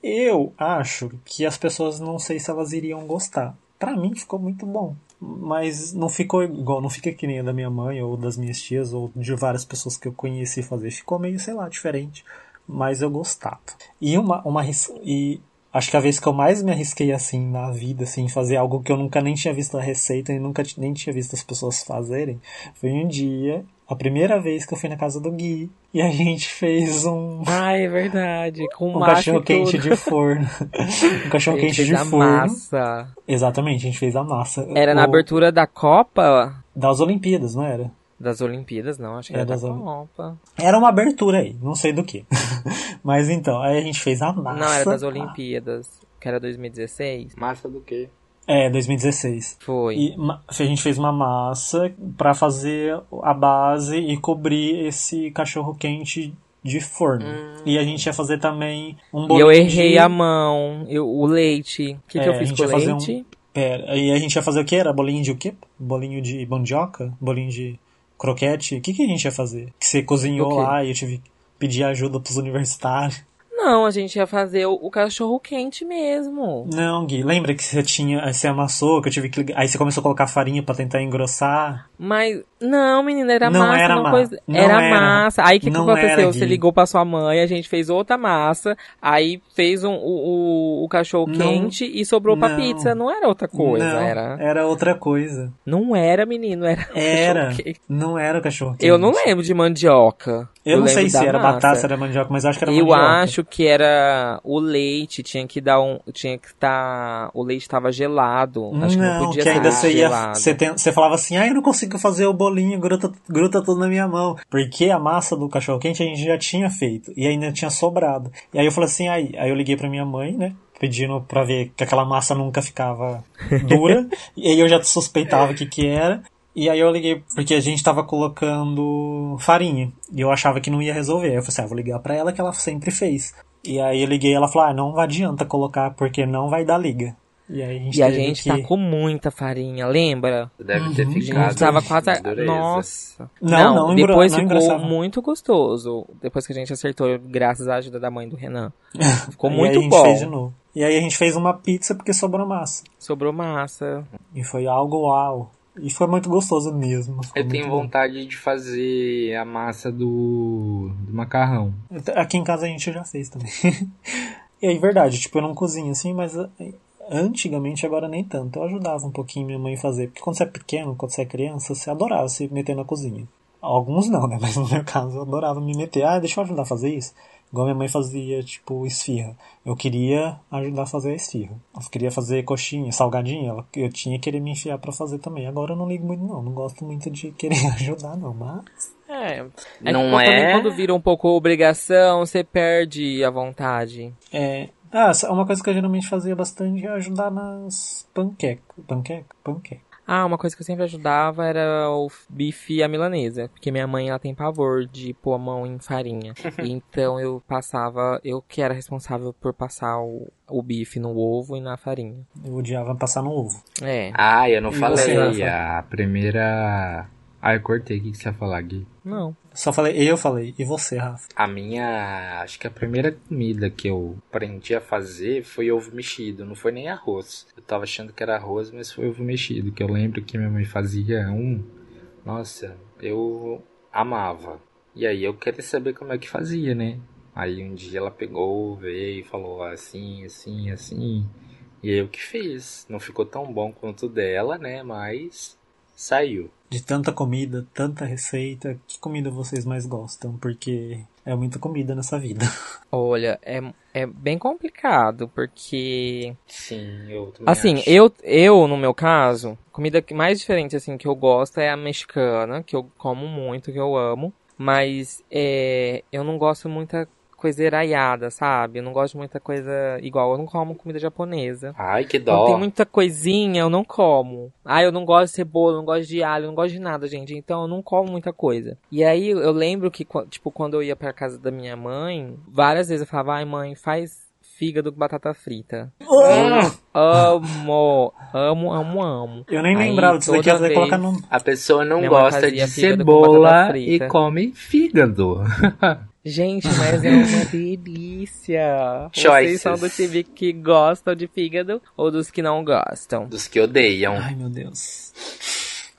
Eu acho que as pessoas não sei se elas iriam gostar. Pra mim ficou muito bom. Mas não ficou igual, não fica que nem a da minha mãe ou das minhas tias ou de várias pessoas que eu conheci fazer. Ficou meio, sei lá, diferente. Mas eu gostava. E uma, uma e acho que a vez que eu mais me arrisquei assim na vida, assim, fazer algo que eu nunca nem tinha visto a receita e nunca nem tinha visto as pessoas fazerem, foi um dia, a primeira vez que eu fui na casa do Gui e a gente fez um Ah, é verdade. Com um cachorro quente de forno. um cachorro quente fez de a forno. massa. Exatamente, a gente fez a massa. Era na O- abertura da Copa das Olimpíadas, não era? das Olimpíadas, não. Acho que É, era da das Oli- Copa. Era uma abertura aí, não sei do que. Mas então, aí a gente fez a massa. Não, era das Olimpíadas. Que era 2016. Massa do quê? É, 2016. Foi. E a gente fez uma massa pra fazer a base e cobrir esse cachorro quente de forno. E a gente ia fazer também um Hum. E bolinho eu errei de... a mão, eu, o leite. O que, que É, eu a fiz com o fazer um- leite? Pera, aí a gente ia fazer o que? Era bolinho de o quê? Bolinho de mandioca? Bolinho de croquete? O que, que a gente ia fazer? Que você cozinhou lá e eu tive que pedir ajuda pros universitários. Não, a gente ia fazer o, o cachorro quente mesmo. Não, Gui, lembra que você tinha. Você amassou, que eu tive que. Aí você começou a colocar farinha pra tentar engrossar. Mas, não, menina, era Não massa, era não coisa... não era, era. massa. Aí o que, que Não aconteceu? Você ligou pra sua mãe, a gente fez outra massa, aí fez um, o, o, o cachorro Não. quente e sobrou pra Não. pizza. Não era outra coisa, não, era. Era outra coisa. Não era, menino, era. Era. Não era o cachorro quente. Eu não lembro de mandioca. Eu, não lembro sei se era massa. batata, se era mandioca, mas eu acho que era Eu mandioca. acho que era o leite, tinha que dar um. Tinha que estar. o leite estava gelado. Acho que não não, podia que ainda ser você ia. Você, tem- você falava assim, ah, eu não consigo fazer o bolinho, gruta, gruta tudo na minha mão. Porque a massa do cachorro quente a gente já tinha feito. E ainda tinha sobrado. E aí eu falei assim, aí, aí eu liguei pra minha mãe, né? Pedindo pra ver que aquela massa nunca ficava dura. e aí eu já suspeitava o que que era. E aí eu liguei, porque a gente tava colocando farinha. E eu achava que não ia resolver. Aí eu falei assim, ah, vou ligar pra ela que ela sempre fez. E aí eu liguei ela falou, ah, não adianta colocar porque não vai dar liga. E aí a gente E a gente que... tacou muita farinha, lembra? Deve ter Uhum. A gente ficado. tava quase. a-. Nossa. Não, não engro- depois não ficou engrossava. muito gostoso. Depois que a gente acertou, graças à ajuda da mãe do Renan. Ficou E aí muito a gente bom. fez de novo. E aí a gente fez uma pizza porque sobrou massa. Sobrou massa. E foi algo uau. E foi muito gostoso mesmo. Eu tenho muito bom. vontade de fazer a massa do, do macarrão. Aqui em casa a gente já fez também. e aí, verdade, tipo, eu não cozinho assim, mas antigamente, agora nem tanto. Eu ajudava um pouquinho minha mãe a fazer. Porque quando você é pequeno, quando você é criança, você adorava se meter na cozinha. Alguns não, né? Mas no meu caso, eu adorava me meter. Ah, deixa eu ajudar a fazer isso. Igual minha mãe fazia, tipo, esfirra. Eu queria ajudar a fazer a esfirra. Eu queria fazer coxinha, salgadinha. ela- Eu tinha que querer me enfiar pra fazer também. Agora eu não ligo muito, não. Não gosto muito de querer ajudar, não. Mas É. é Não que também é? quando vira um pouco obrigação, você perde a vontade. É. Ah, uma coisa que eu geralmente fazia bastante é ajudar nas panquecas. Panqueca? Panqueca. Ah, uma coisa que eu sempre ajudava era o bife e a milanesa. Porque minha mãe, ela tem pavor de pôr a mão em farinha. então eu passava, eu que era responsável por passar o, o bife no ovo e na farinha. Eu odiava passar no ovo. É. Ah, eu não E falei. você? A primeira. Ah, eu cortei. O que que você ia falar, Gui? Não. Só falei, eu falei. E você, Rafa? A minha. Acho que a primeira comida que eu aprendi a fazer foi ovo mexido. Não foi nem arroz. Eu tava achando que era arroz, mas foi ovo mexido. Que eu lembro que minha mãe fazia um. Nossa, eu amava. E aí eu queria saber como é que fazia, né? Aí um dia ela pegou, veio e falou assim, assim, assim. E aí eu que fiz. Não ficou tão bom quanto o dela, né? Mas saiu. De tanta comida, tanta receita, que comida vocês mais gostam? Porque é muita comida nessa vida. Olha, é, é bem complicado, porque Sim, eu também Assim, acho. eu, eu, no meu caso, comida que mais diferente, assim, que eu gosto é a mexicana, que eu como muito, que eu amo. Mas, é, eu não gosto muita coisa eraiada, sabe? Eu não gosto de muita coisa igual. Eu não como comida japonesa. Ai, que dó. tem muita coisinha, eu não como. Ah, eu não gosto de cebola, eu não gosto de alho, eu não gosto de nada, gente. Então eu não como muita coisa. E aí eu lembro que, tipo, quando eu ia pra casa da minha mãe, várias vezes eu falava, ai mãe, faz fígado com batata frita. Amo, amo, amo, amo. Eu nem Aí, lembrava disso daqui, colocar num. A pessoa não gosta de cebola e come fígado. Gente, mas é uma delícia. Choices. Vocês são do time que gostam de fígado ou dos que não gostam? Dos que odeiam. Ai, meu Deus.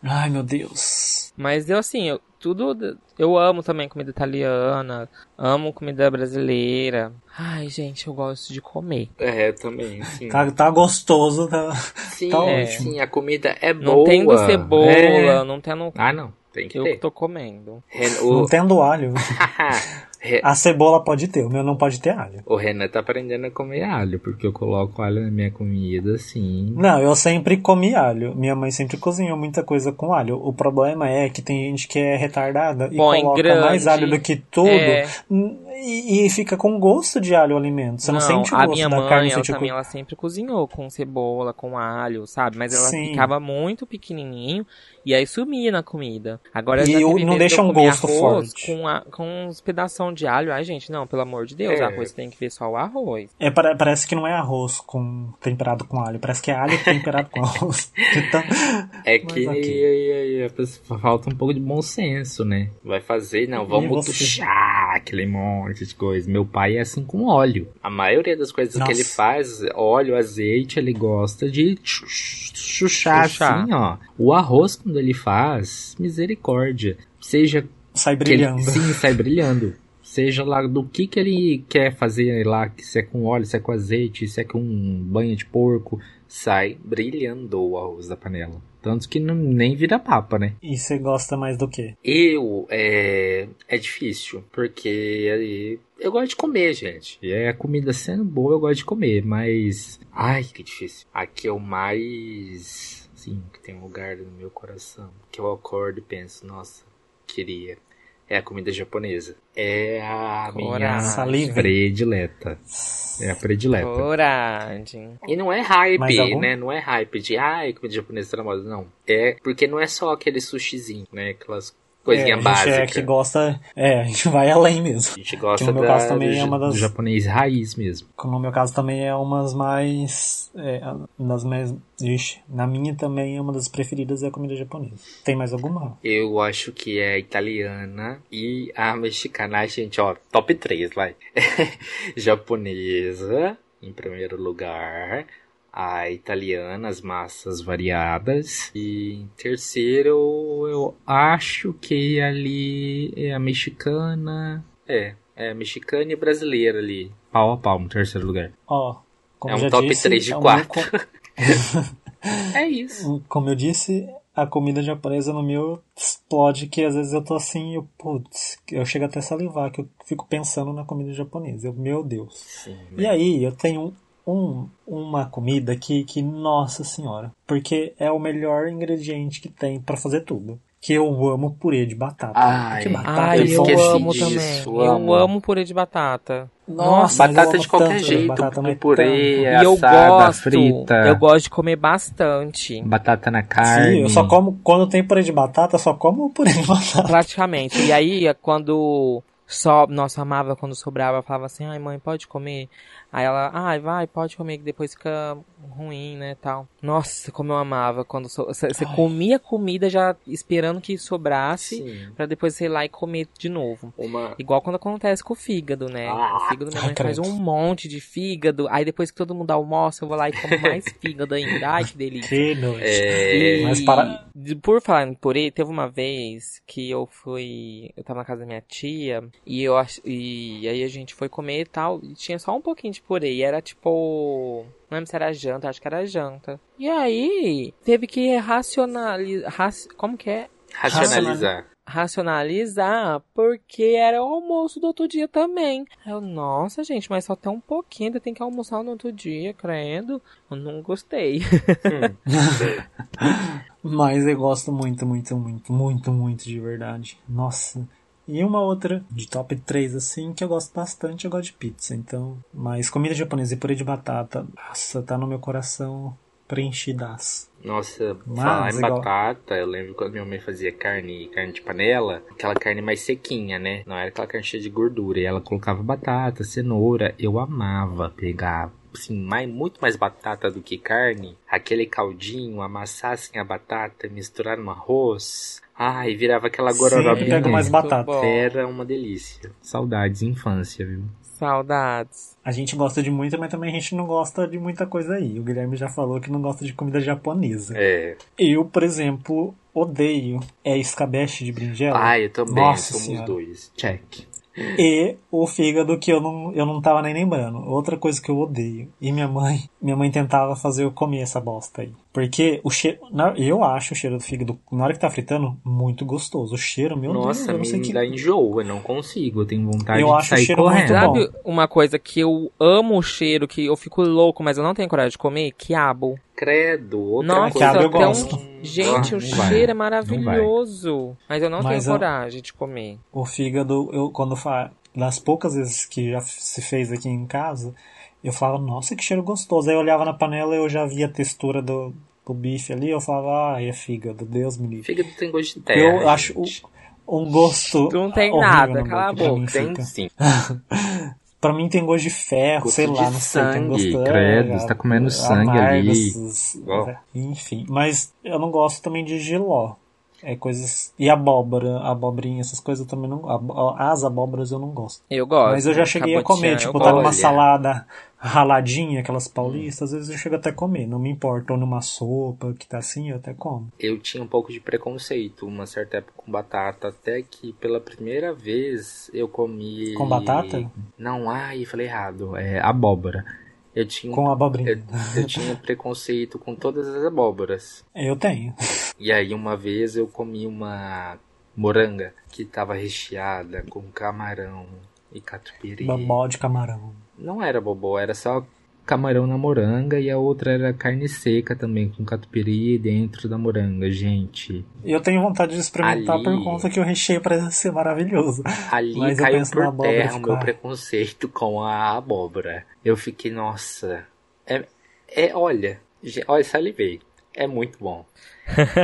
Ai, meu Deus. Mas eu, assim, eu, tudo. Eu amo também comida italiana, amo comida brasileira. Ai, gente, eu gosto de comer. É, eu também, sim. Tá, tá gostoso, tá. Sim, tá é, ótimo. sim, a comida é Não boa. tendo cebola, É. não tendo. Ah, não. Tem que Eu ter. tô comendo. Ren- Não o... tendo alho. Re- A cebola pode ter, o meu não pode ter alho. o Renan tá aprendendo a comer alho, porque eu coloco alho na minha comida, sim. Não, eu sempre comi alho. Minha mãe sempre cozinhou muita coisa com alho. O problema é que tem gente que é retardada e Põe coloca grande. mais alho do que tudo É. e, e fica com gosto de alho o alimento. Você não, sente o a gosto minha da mãe, carne, ela sente o também, gosto. ela sempre cozinhou com cebola, com alho, sabe? Mas ela Sim. ficava muito pequenininho e aí sumia na comida. Agora E já eu- não deixa um gosto forte. Com, a, com uns pedação de alho. Ai, gente, não, pelo amor de Deus, É. arroz tem que ver só o arroz. É, pare- parece que não é arroz com temperado com alho, parece que é alho temperado com arroz. Então, É que ok. a pessoa- falta um pouco de bom senso, né? Vai fazer, não, vamos você? tuchar aquele monte de coisa. Meu pai é assim com óleo. A maioria das coisas que Nossa. ele faz, óleo, azeite, ele gosta de chu- chuchar assim, ó. O arroz, quando ele faz, misericórdia. Seja sai que ele- brilhando. sim, sai brilhando. Seja lá do que que ele quer fazer lá, se é com óleo, se é com azeite, se é com banha de porco, sai brilhando o arroz da panela. Tanto que não, nem vira papa, né? E você gosta mais do que? Eu, é, é difícil, porque aí, eu gosto de comer, gente. E é a comida sendo boa, eu gosto de comer, mas, ai, que difícil. Aqui é o mais, sim, que tem um lugar no meu coração, que eu acordo e penso, nossa, queria. É a comida japonesa. É a minha Coragem. Predileta. É a predileta. Coragem. E não é hype, né? Não é hype de, ai, comida japonesa tá na moda. Não. É porque não é só aquele sushizinho, né? Aquelas é, coisinhas a gente é que gosta. É, a gente vai além mesmo. A gente gosta Que no meu da, caso também do, é uma das- do japonês raiz mesmo. No meu caso também é umas mais. É, das mais. Ixi, na minha também é uma das preferidas é a comida japonesa. Tem mais alguma? Eu acho que é a italiana e a mexicana. Gente, ó, top 3, vai. Japonesa, em primeiro lugar. A italiana, as massas variadas. E em terceiro, eu acho que ali é a mexicana. É, é a mexicana e brasileira ali. Pau a pau no terceiro lugar. Ó, como é um top disse, 3 de é o 4. meu co- é isso. Como eu disse, a comida japonesa no meu explode que às vezes eu tô assim, eu, putz, eu chego até a salivar, que eu fico pensando na comida japonesa. Eu, meu Deus. Sim, E aí, eu tenho um, uma comida que, que, nossa senhora, porque é o melhor ingrediente que tem pra fazer tudo. Que eu amo purê de batata. Ai, batata Ai, é eu esqueci amo disso, também. amo. Eu amo purê de batata. Nossa, eu Batata de qualquer tanto jeito, batata, mas purê, tanto. E eu assada, gosto, frita. eu gosto de comer bastante. Batata na carne. Sim, eu só como, quando tem purê de batata, eu só como purê de batata. Praticamente. E aí, quando só, nossa, amava quando sobrava, eu falava assim, ai mãe, pode comer? Aí ela, ai, vai, pode comer, que depois fica ruim, né, tal. Nossa, como eu amava quando você comia comida já esperando que sobrasse, pra depois ir lá e comer de novo. Uma... Igual quando acontece com o fígado, né? Ah, o fígado minha mãe faz um monte de fígado, aí depois que todo mundo almoça, eu vou lá e como mais fígado ainda. Ai, que delícia. Que noite. É... E, Mas para- por falar em purê, teve uma vez que eu fui. Eu tava na casa da minha tia e eu ach- e aí a gente foi comer e tal. E tinha só um pouquinho de purê. E era tipo. Não lembro se era janta, acho que era janta. E aí, teve que racionalizar. como que é? Racionalizar. Racionalizar, porque era o almoço do outro dia também. Eu, nossa, gente, mas só tem um pouquinho, ainda tem que almoçar no outro dia, credo. Eu não gostei. Mas eu gosto muito, muito, muito, muito, muito de verdade. Nossa. E uma outra de top 3, assim, que eu gosto bastante, eu gosto de pizza. Então, mas comida japonesa e purê de batata, nossa, tá no meu coração preenchidaço. Nossa, Mas, falar em igual- batata, eu lembro quando minha mãe fazia carne, carne de panela, aquela carne mais sequinha, né? Não era aquela carne cheia de gordura. E ela colocava batata, cenoura. Eu amava pegar, assim, mais, muito mais batata do que carne. Aquele caldinho, amassar assim a batata, misturar no arroz. Ai, virava aquela pego mais batata. Era uma delícia. Saudades, infância, viu? Saudades. A gente gosta de muito, mas também a gente não gosta de muita coisa aí. O Guilherme já falou que não gosta de comida japonesa. É. Eu, por exemplo, odeio é escabeche de berinjela. Ai, eu também. Nossa somos Senhora. dois. Check. E o fígado que eu não, eu não tava nem lembrando. Outra coisa que eu odeio. E minha mãe, minha mãe tentava fazer eu comer essa bosta aí. Porque o cheiro, eu acho o cheiro do fígado, na hora que tá fritando, muito gostoso. O cheiro, meu Deus, Nossa, eu não sei me que... dá enjoo, eu não consigo, eu tenho vontade Eu de acho o sair cheiro correndo. muito bom. Sabe uma coisa que eu amo o cheiro, que eu fico louco, mas eu não tenho coragem de comer? Quiabo. Credo, outra Nossa, coisa. quiabo eu gosto. Gente, Ah, o vai, cheiro é vai. maravilhoso. Mas eu não Mas tenho eu- coragem de comer. O fígado, eu quando fa... das poucas vezes que já se fez aqui em casa, eu falava, nossa, que cheiro gostoso. Aí eu olhava na panela e eu já via a textura do, do bife ali, eu falava, ah, é fígado, Deus me livre. Fígado tem gosto de terra. Eu acho gente. um gosto. Não tem nada, na cala a pra mim boca. Tem fica. sim. Pra mim tem gosto de ferro, Gosto sei de lá, não sei, tem sangue, gosto credo, é, você tá comendo sangue ali. Enfim, mas eu não gosto também de giló. É coisas. E abóbora, abobrinha, essas coisas eu também não. As abóboras eu não gosto. Eu gosto. Mas eu já cheguei a comer, tipo, eu tá gosto. numa salada raladinha, aquelas paulistas, às vezes eu chego até a comer, não me importa. Ou numa sopa que tá assim, eu até como. Eu tinha um pouco de preconceito uma certa época com batata, até que pela primeira vez eu comi. Com batata? Não, ai, falei errado. É abóbora. Eu tinha, um- Com abobrinha. eu, eu tinha preconceito com todas as abóboras. Eu tenho. E aí uma vez eu comi uma moranga que tava recheada com camarão e catupiry. Babó de camarão. Não era bobó, era só camarão na moranga e a outra era carne seca também com catupiry dentro da moranga, gente. Eu tenho vontade de experimentar Ali- por conta que o recheio parece ser maravilhoso. Ali Mas caiu por terra o meu preconceito com a abóbora. Eu fiquei, nossa, é, é olha, olha, salivei. É muito bom.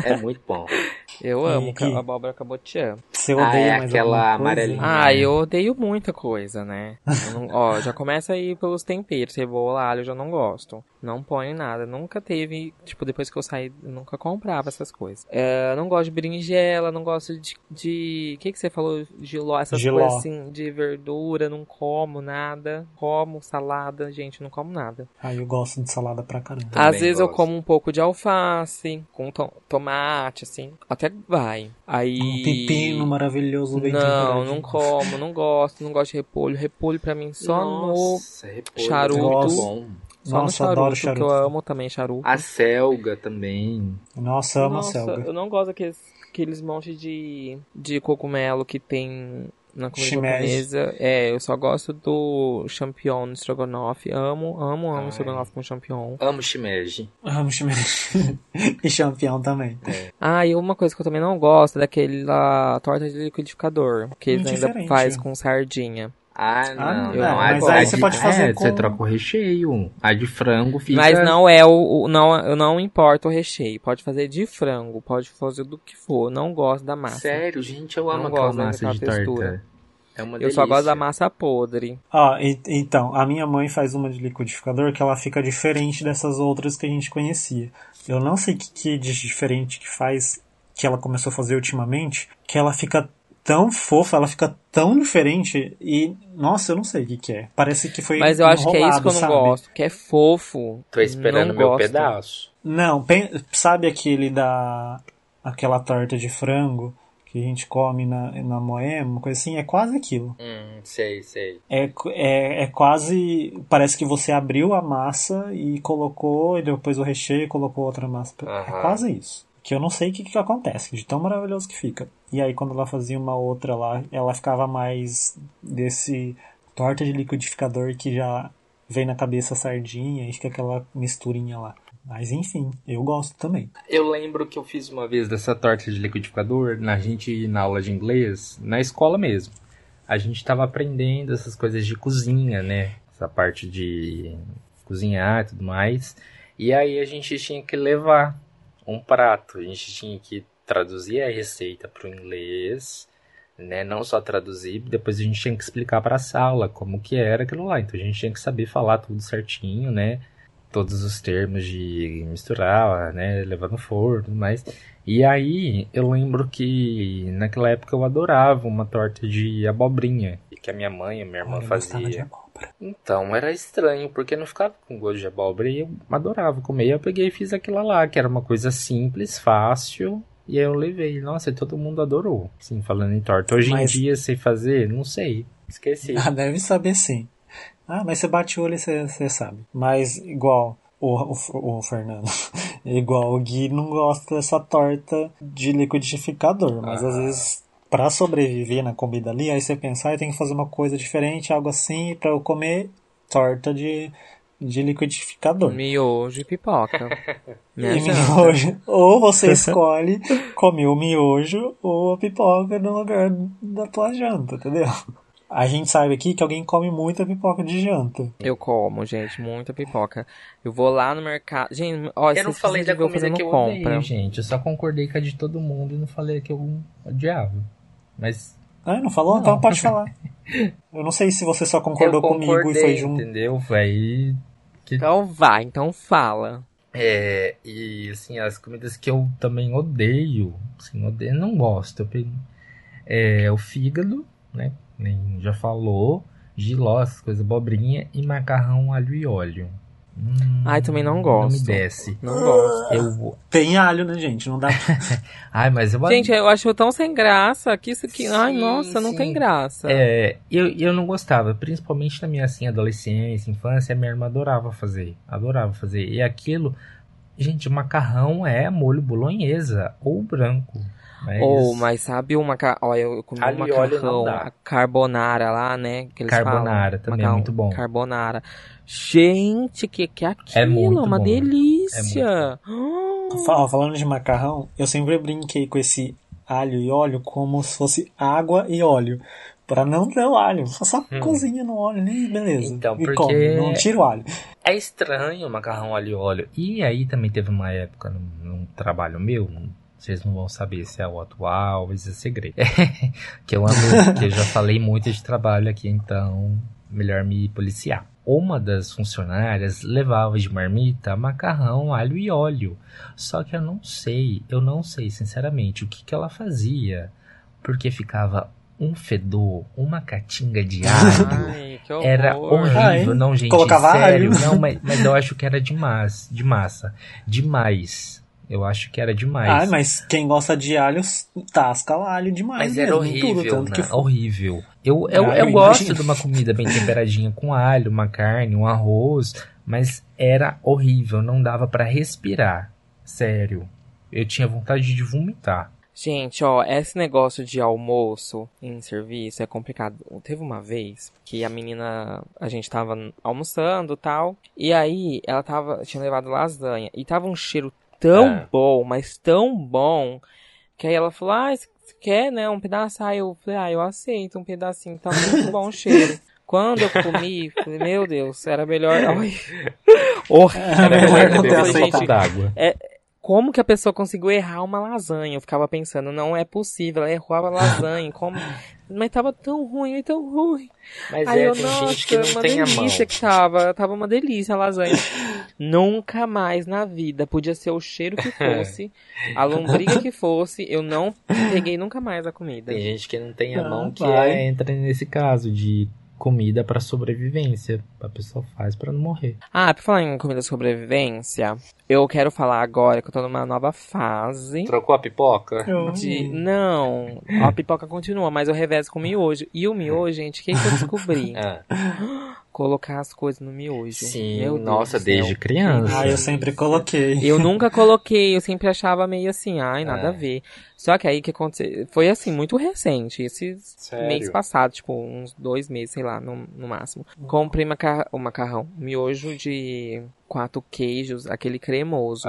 É muito bom. Eu amo que- a abóbora cabotiã. Você Ah, odeia é mais aquela amarelinha. Ah, eu odeio muita coisa, né? Eu não- ó, já começa aí pelos temperos. Cebola, alho, eu já não gosto. Não ponho em nada. Nunca teve, tipo, depois que eu saí, eu nunca comprava essas coisas. É, eu não gosto de berinjela, não gosto de. de que que você falou? Giló, essas Giló. coisas assim, de verdura, não como nada. Como salada, gente, não como nada. Ah, eu gosto de salada pra caramba. Também Às vezes eu gosto. como um pouco de alface, com to- tomate, assim. Até vai. Aí. Um pepino maravilhoso bem Não, não como, não gosto, não gosto de repolho. Repolho pra mim só Nossa, repolho, charuto. no, só Nossa, no adoro charuto, que charuto. eu amo também charuto. A selga também. Nossa, amo a Nossa, selga. eu não gosto daqueles aqueles montes de, de cogumelo que tem na comida Shimeji. japonesa. É, eu só gosto do champignon no estrogonofe. Amo, amo, amo Ai. estrogonofe com champignon. Amo shimeji. Amo shimeji. e champião também. Ah, e uma coisa que eu também não gosto é daquela torta de liquidificador, que eles ainda Indiferente. faz com sardinha. Ah, não. Ah, não. não, mas aí de- você pode fazer é, com- Você troca o recheio. A de frango fica... Mas não é o, o- não, eu não importa o recheio. Pode fazer de frango, pode fazer do que for. Não gosto da massa. Sério, gente, eu Não amo aquela gosto massa de torta. textura. É uma Eu delícia. só gosto da massa podre. Ó, e- então, a minha mãe faz uma de liquidificador que ela fica diferente dessas outras que a gente conhecia. Eu não sei o que, que de diferente que faz, que ela começou a fazer ultimamente, que ela fica tão fofa, ela fica tão diferente e, nossa, eu não sei o que que é. Parece que foi Mas eu acho que é isso que eu não enrolado, sabe? gosto, que é fofo. Tô esperando não meu gosto. pedaço. Não, sabe aquele da... aquela torta de frango que a gente come na, na Moema, uma coisa assim? É quase aquilo. Hum, sei, sei. É, é, é quase. Parece que você abriu a massa e colocou, e depois o recheio e colocou outra massa. É quase isso. Que eu não sei o que, que acontece, de tão maravilhoso que fica. E aí, quando ela fazia uma outra lá, ela ficava mais desse torta de liquidificador que já vem na cabeça sardinha e fica aquela misturinha lá. Mas enfim, eu gosto também. Eu lembro que eu fiz uma vez dessa torta de liquidificador, na gente na aula de inglês, na escola mesmo. A gente tava aprendendo essas coisas de cozinha, né? Essa parte de cozinhar e tudo mais. E aí a gente tinha que levar um prato. A gente tinha que traduzir a receita para o inglês, né? Não só traduzir, depois a gente tinha que explicar para a sala como que era aquilo lá. Então a gente tinha que saber falar tudo certinho, né? Todos os termos de misturar, né? Levar no forno, mais. E aí eu lembro que naquela época eu adorava uma torta de abobrinha que a minha mãe e a minha irmã eu fazia. Então, era estranho, porque não ficava com gosto de abóbora e eu adorava comer. Eu peguei e fiz aquilo lá, que era uma coisa simples, fácil, e aí eu levei. Nossa, e todo mundo adorou, assim, falando em torta. Hoje Mas- em dia, sei fazer? Não sei, esqueci. Ah, deve saber sim. Ah, mas você bate o olho e você, você sabe. Mas igual o, o, o Fernando, igual o Gui não gosta dessa torta de liquidificador. Mas às Ah. vezes, pra sobreviver na comida ali, aí você pensa, ah, tem que fazer uma coisa diferente, algo assim, pra eu comer torta de, de liquidificador. Miojo e pipoca. Me E miojo. Ou você escolhe comer o miojo ou a pipoca no lugar da tua janta, entendeu? A gente sabe aqui que alguém come muita pipoca de janta. Eu como, gente, muita pipoca. Eu vou lá no mercado. Gente, ó, Eu não falei da comida que eu compra. odeio, gente. Eu só concordei com a de todo mundo e não falei que eu odiava. Mas Ah, não falou? Não. Então pode falar. Eu não sei se você só concordou eu comigo e foi junto. entendeu? Foi Então vai, então fala. É, e assim, as comidas que eu também odeio, assim, odeio, não gosto. Eu pego, é o fígado, né? Nem já falou, giló, essas coisas, abobrinha e macarrão alho e óleo. Hum, Ai, também não Não me gosto. desce. Não gosto. Eu, Tem alho, né, gente? Não dá. ai, mas eu Gente, eu acho tão sem graça que isso aqui. Ai, Sim, nossa, não sim. tem graça. É, eu, eu não gostava, principalmente na minha assim, adolescência, infância, minha irmã adorava fazer, adorava fazer. E aquilo, gente, macarrão é molho bolonhesa ou branco. Mas Ou, mas sabe uma. ca- Olha, eu comi um e óleo macarrão, não a carbonara lá, né? Que eles Carbonara falam. também é Macarrão muito bom. Carbonara. Gente, que que é aquilo? É muito uma bom. delícia. Fala- Falando de macarrão, eu sempre brinquei com esse alho e óleo como se fosse água e óleo. Pra não ter o alho. Só cozinha no óleo ali, beleza. Hum. Então, e porque- come, não tira o alho. É estranho o macarrão alho e óleo. E aí também teve uma época num, num trabalho meu, Vocês não vão saber se é o atual, esse é segredo. que eu amo, que eu já falei muito de trabalho aqui, então melhor me policiar. Uma das funcionárias levava de marmita macarrão, alho e óleo. Só que eu não sei, eu não sei sinceramente o que, que ela fazia, porque ficava um fedor, uma catinga de alho. Ai. Era horrível, Ai, não, gente, colocava sério, alho. não, mas, mas eu acho que era demais, de massa, demais. Eu acho que era demais. Ai, mas quem gosta de alho tasca o alho demais. Mas era mesmo, tudo, horrível, tanto né? que foi. Horrível. Eu, eu, Ah, eu eu gosto de uma comida bem temperadinha com alho, uma carne, um arroz, mas era horrível, não dava pra respirar. Sério. Eu tinha vontade de vomitar. Gente, ó, esse negócio de almoço em serviço é complicado. Teve uma vez que a menina, a gente tava almoçando e tal, e aí ela tava, tinha levado lasanha, e tava um cheiro tão É. bom, mas tão bom, que aí ela falou, ah, quer, né, um pedaço? Aí eu falei, ah, eu aceito um pedacinho, tá muito bom o cheiro. Quando eu comi, falei, meu Deus, era melhor... Ai. Oh, era melhor ter gente, d'água. Como que a pessoa conseguiu errar uma lasanha? Eu ficava pensando, não é possível, ela errou a lasanha, como... Mas tava tão ruim, tão ruim. Mas Aí é, eu, tem nossa, gente que não uma tem a mão. delícia que tava, tava uma delícia a lasanha. Nunca mais na vida, podia ser o cheiro que fosse, a lombriga que fosse, eu não peguei nunca mais a comida. Tem gente que não tem a Ah, mão que é- entra nesse caso de comida pra sobrevivência. A pessoa faz pra não morrer. Ah, pra falar em comida de sobrevivência, eu quero falar agora que eu tô numa nova fase. Trocou a pipoca? De... Não, a pipoca continua, mas eu revezo com miojo. E o miojo, gente, o que, que eu descobri? Ah, Colocar as coisas no miojo. sim, Meu Deus nossa, desde criança. Ah, eu sempre coloquei. Eu nunca coloquei, eu sempre achava meio assim, ai, nada É. a ver. Só que aí que aconteceu, foi assim, muito recente, esse Sério? mês passado, tipo, uns dois meses, sei lá, no, no máximo. Comprei maca o macarrão, miojo de quatro queijos, aquele cremoso,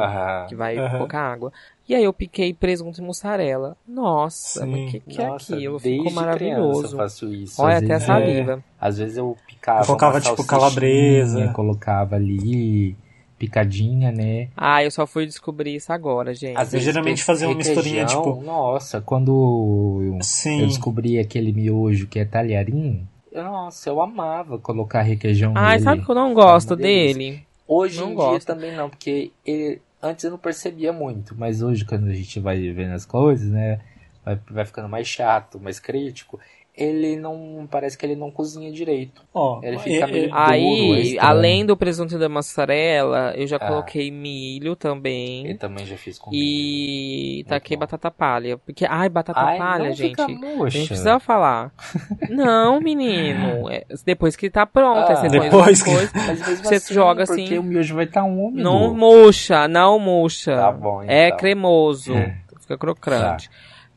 que vai pouca água. E aí eu piquei presunto e mussarela. Nossa, Sim. mas que que é Nossa, aquilo? desde Ficou criança eu maravilhoso. faço isso. Olha até a vezes- saliva. Às vezes eu picava. Eu colocava, tipo, calabresa. Colocava ali, picadinha, né? Ah, eu só fui descobrir isso agora, gente. Às Eu geralmente fazia uma misturinha, tipo- Nossa, quando eu, Sim. eu descobri aquele miojo que é talharim, nossa, eu amava colocar requeijão Ai, nele. sabe que eu não gosto dele? Hoje Não em gosto. dia também não, porque ele- antes eu não percebia muito, mas hoje quando a gente vai vendo as coisas, né, vai, vai ficando mais chato, mais crítico, ele não, parece que ele não cozinha direito. Ó, Ele fica meio- Duro, é Aí, estranho. além do presunto e da mussarela, eu já Ah. coloquei milho Eu também. também já fiz com E Muito taquei bom. batata palha. Porque, ai, batata Ai, palha, não gente. fica A gente precisa falar. Não, menino. é depois que tá pronto. aí Ah. você põe Depois que- mesmo Você assim, joga porque assim. o miojo vai estar úmido. Não murcha, não murcha. Tá bom, É então. cremoso. É. Fica crocante.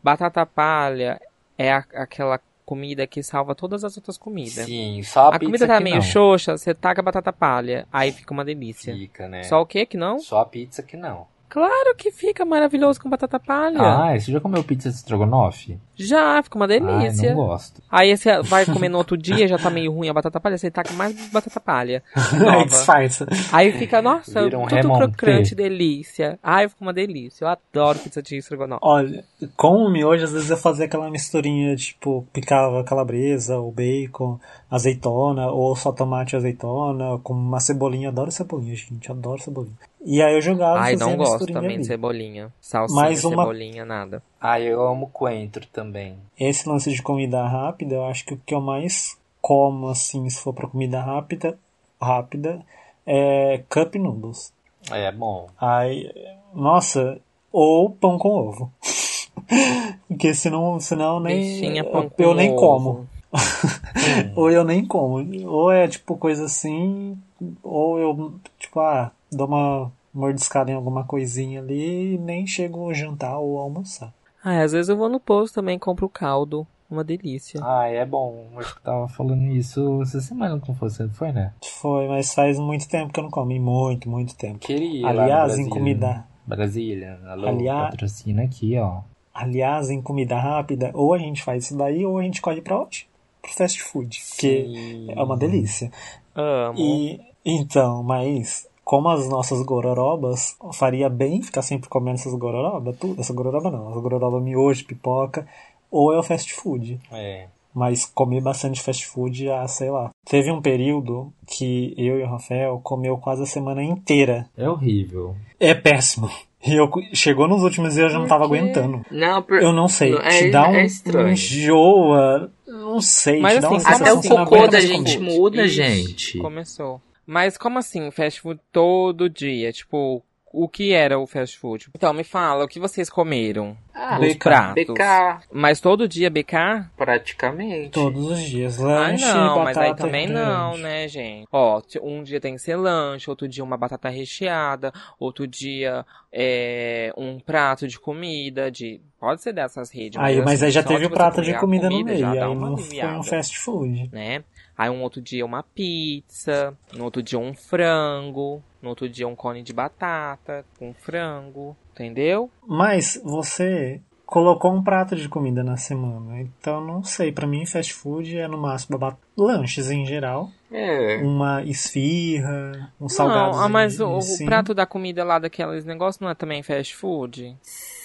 Batata palha é a- aquela comida que salva todas as outras comidas. Sim, só a, A comida tá meio não. xoxa, você taca batata palha. Aí fica uma delícia. Fica, né? Só o que que não? Só a pizza que não. Claro que fica maravilhoso com batata palha. Ah, você já comeu pizza de estrogonofe? Já, fica uma delícia. Ah, não gosto. Aí você vai comer no outro dia, já tá meio ruim a batata palha, você taca mais batata palha. Nova. Disfarça. Aí fica, nossa, um tudo remonte. crocante, delícia. Ai, fica uma delícia. Eu adoro pizza de estrogonofe. Olha, com o miojo, às vezes eu fazia aquela misturinha, tipo, picava calabresa, ou bacon, azeitona, ou só tomate e azeitona, com uma cebolinha. Adoro cebolinha, gente, adoro cebolinha. E aí eu jogava Ai, não gosto também ali. de cebolinha. Salsinha, Mais uma- cebolinha, nada. Ah, eu amo coentro também. Esse lance de comida rápida, eu acho que o que eu mais como, assim, se for pra comida rápida, rápida, é cup noodles. É bom. Aí, nossa, ou pão com ovo. Porque senão, senão nem. Peixinha, pão eu, com eu nem ovo. como. ou eu nem como. Ou é tipo coisa assim, ou eu, tipo, ah, dou uma mordiscada em alguma coisinha ali e nem chego a jantar ou almoçar. Ai, às vezes eu vou no posto também e compro caldo. Uma delícia. Ah, é bom. Acho que tava falando isso essa semana com você, foi, né? Foi, mas faz muito tempo que eu não como. e Muito, muito tempo. Queria. Aliás, em Brasília. comida. Brasília. Alô, Aliás- patrocina aqui, ó. Aliás, em comida rápida, ou a gente faz isso daí, ou a gente corre pra onde? Pro fast food. Sim. é uma delícia. Amo. E então, mas como as nossas gororobas, faria bem ficar sempre comendo essas gororobas, tudo. Essa gororoba não, essa gororoba miojo, pipoca, ou é o fast food. É. Mas comi bastante fast food, ah, sei lá. Teve um período que eu e o Rafael comeu quase a semana inteira. É horrível. É péssimo. E eu, chegou nos últimos dias eu já não tava aguentando. Não, por... Eu não sei. É- te dá um, é estranho. um enjoa. Não sei. Mas te dá uma assim, Até o não cocô da gente comer. muda, gente. Começou. Mas como assim, fast food todo dia? Tipo, o que era o fast food? Então, me fala, o que vocês comeram? Ah, Os BK. pratos. BK, Mas todo dia BK? praticamente. Todos os dias. Ah, Lanche, não, batata mas aí também não, né, gente? Ó, um dia tem que ser lanche, outro dia uma batata recheada, outro dia é, um prato de comida, de... Pode ser dessas redes. Aí, mas assim, aí já teve o prato de a comida, no meio. Aí não foi um fast food. né? Aí um outro dia uma pizza, no outro dia um frango, no outro dia um cone de batata com frango, entendeu? Mas você colocou um prato de comida na semana. Então não sei. Pra mim, fast food é no máximo lanches em geral. É. Uma esfirra, um salgado. Não, ah, mas o, o assim. prato da comida lá daqueles negócios não é também fast food? Sim,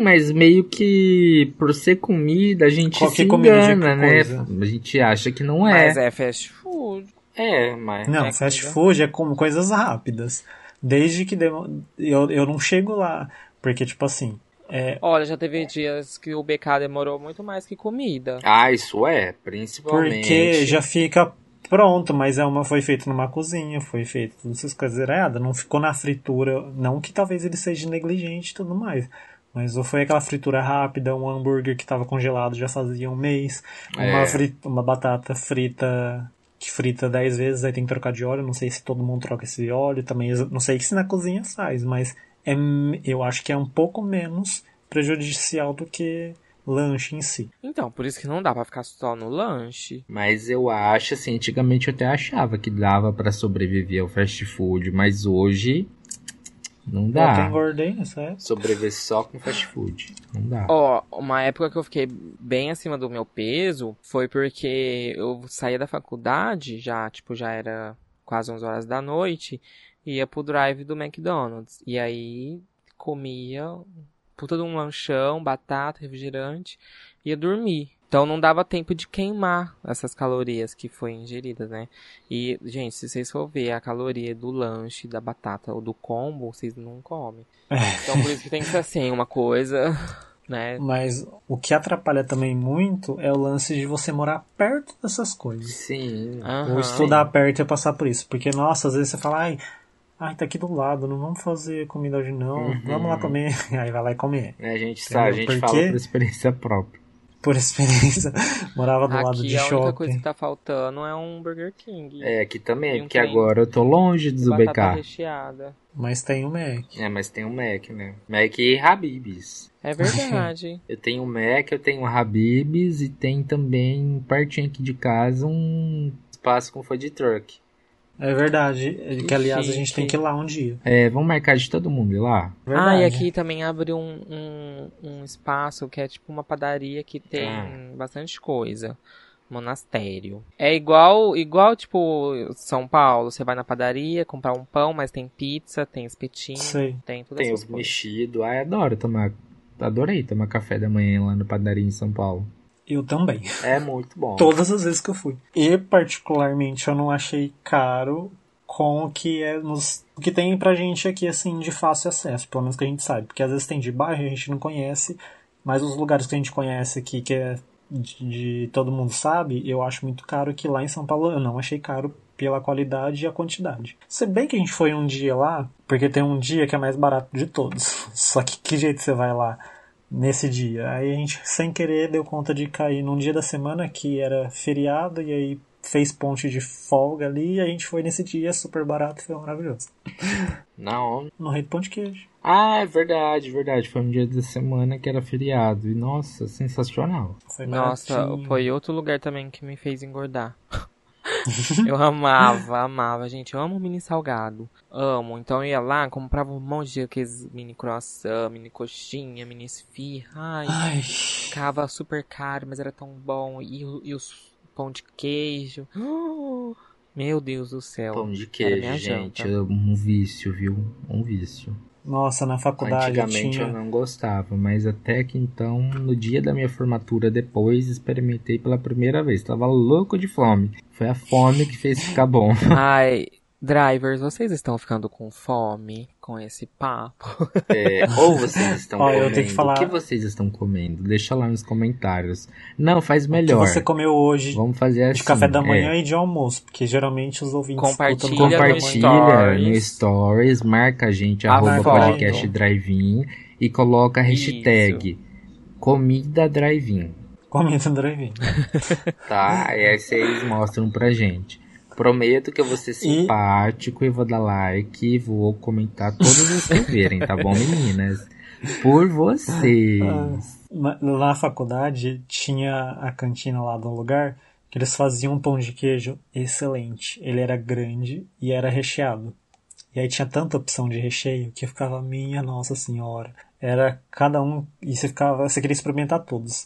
mas meio que por ser comida, a gente Qualquer se comida de engana, né? coisa. A gente acha que não é. Mas é fast food. É, mas. Não, É fast comida. food é como coisas rápidas. Desde que demo- eu, eu não chego lá. Porque, tipo assim, é, Olha, já teve dias que o BK demorou muito mais que comida. Ah, isso é, principalmente. porque já fica pronto, mas é uma foi feito numa cozinha, foi feito todas essas coisas erradas, não ficou na fritura, não que talvez ele seja negligente e tudo mais. Mas ou foi aquela fritura rápida, um hambúrguer que estava congelado já fazia um mês, uma, É. fri- uma batata frita que frita 10 vezes, aí tem que trocar de óleo, não sei se todo mundo troca esse óleo também, não sei se na cozinha faz, mas é, eu acho que é um pouco menos prejudicial do que lanche em si. Então, por isso que não dá pra ficar só no lanche. Mas eu acho, assim, antigamente eu até achava que dava pra sobreviver ao fast food, mas hoje não Eu até dá. engordei nessa época. Sobreviver só com fast food. Não dá. Ó, uma época que eu fiquei bem acima do meu peso foi porque eu saía da faculdade, já, tipo, já era quase 11 horas da noite, ia pro drive do McDonald's. E aí comia puta de um lanchão, batata, refrigerante, ia dormir. Então não dava tempo de queimar essas calorias que foi ingeridas, né? E, gente, se vocês for ver a caloria do lanche, da batata ou do combo, vocês não comem. Então por isso que tem que ser assim, uma coisa, né? Mas o que atrapalha também muito é o lance de você morar perto dessas coisas. Sim. Aham. Ou estudar perto e passar por isso. Porque, nossa, às vezes você fala, ai, ai, tá aqui do lado, não vamos fazer comida hoje não, Uhum. vamos lá comer. Aí vai lá e come. A gente sabe, a gente Por fala por experiência própria. Por experiência, morava do lado Aqui de a única coisa shopping. que tá faltando é um Burger King. É, aqui também, um porque trem. agora eu tô longe do batata BK. recheada. Mas tem o Mac. É, mas tem o Mac, né? Mac e Habib's. É verdade. Eu tenho o Mac, eu tenho o Habib's e tem também, pertinho aqui de casa, um espaço com food truck. É verdade. Que, aliás, a gente tem que ir lá um dia. É, vamos marcar de todo mundo ir lá? Verdade. Ah, e aqui também abre um, um, um espaço que é tipo uma padaria que tem Ah. bastante coisa. Monastério. É igual, igual tipo São Paulo. Você vai na padaria comprar um pão, mas tem pizza, tem espetinho, Sei. tem tudo Tem essas o coisas. mexido. Ai, adoro tomar. Adorei tomar café da manhã lá no padaria em São Paulo. Eu também. É muito bom. Todas as vezes que eu fui. E, particularmente, eu não achei caro com o que é nos. O que tem pra gente aqui, assim, de fácil acesso, pelo menos que a gente sabe. Porque às vezes tem de bairro e a gente não conhece, mas os lugares que a gente conhece aqui, que é de, de todo mundo sabe, eu acho muito caro que lá em São Paulo eu não achei caro pela qualidade e a quantidade. Se bem que a gente foi um dia lá, porque tem um dia que é mais barato de todos. Só que que jeito você vai lá nesse dia? Aí a gente, sem querer, deu conta de cair num dia da semana que era feriado e aí fez ponte de folga ali e a gente foi nesse dia super barato, foi maravilhoso. Não. No Rei do Pão de Queijo. Ah, é verdade, verdade. Foi um dia da semana que era feriado. E nossa, sensacional. Foi Nossa, baratinho. foi outro lugar também que me fez engordar. eu amava, amava, gente. Eu amo mini salgado. Amo. Então eu ia lá, comprava um monte de aqueles mini croissant, mini coxinha, mini esfirra. Ai, Ai, ficava super caro, mas era tão bom. E, o- e os pão de queijo. Oh, Meu Deus do céu. Pão de queijo, gente. janta. é Um vício, viu? Um vício. Nossa, na faculdade Antigamente tinha. eu não gostava, mas até que então, no dia da minha formatura, depois experimentei pela primeira vez. Tava louco de fome. Foi a fome que fez ficar bom. Ai, drivers, vocês estão ficando com fome com esse papo? É, ou vocês estão eu comendo. tenho que falar- O que vocês estão comendo? Deixa lá nos comentários. Não, faz O que melhor. você comeu hoje Vamos fazer assim. de café da manhã é. e de almoço, porque geralmente os ouvintes Compartilha escutam no. Compartilha no Stories. marca a gente, A arroba foto. podcast drive-in e coloca a hashtag comida drive-in, no drive-in. tá? e aí vocês mostram pra gente. Prometo que eu vou ser simpático e vou dar like e vou comentar todos os que verem, tá bom, meninas? Por vocês. Na, na faculdade tinha a cantina lá do lugar que eles faziam um pão de queijo excelente. Ele era grande e era recheado. E aí tinha tanta opção de recheio que eu ficava, minha nossa senhora. Era cada um, e você ficava, você queria experimentar todos.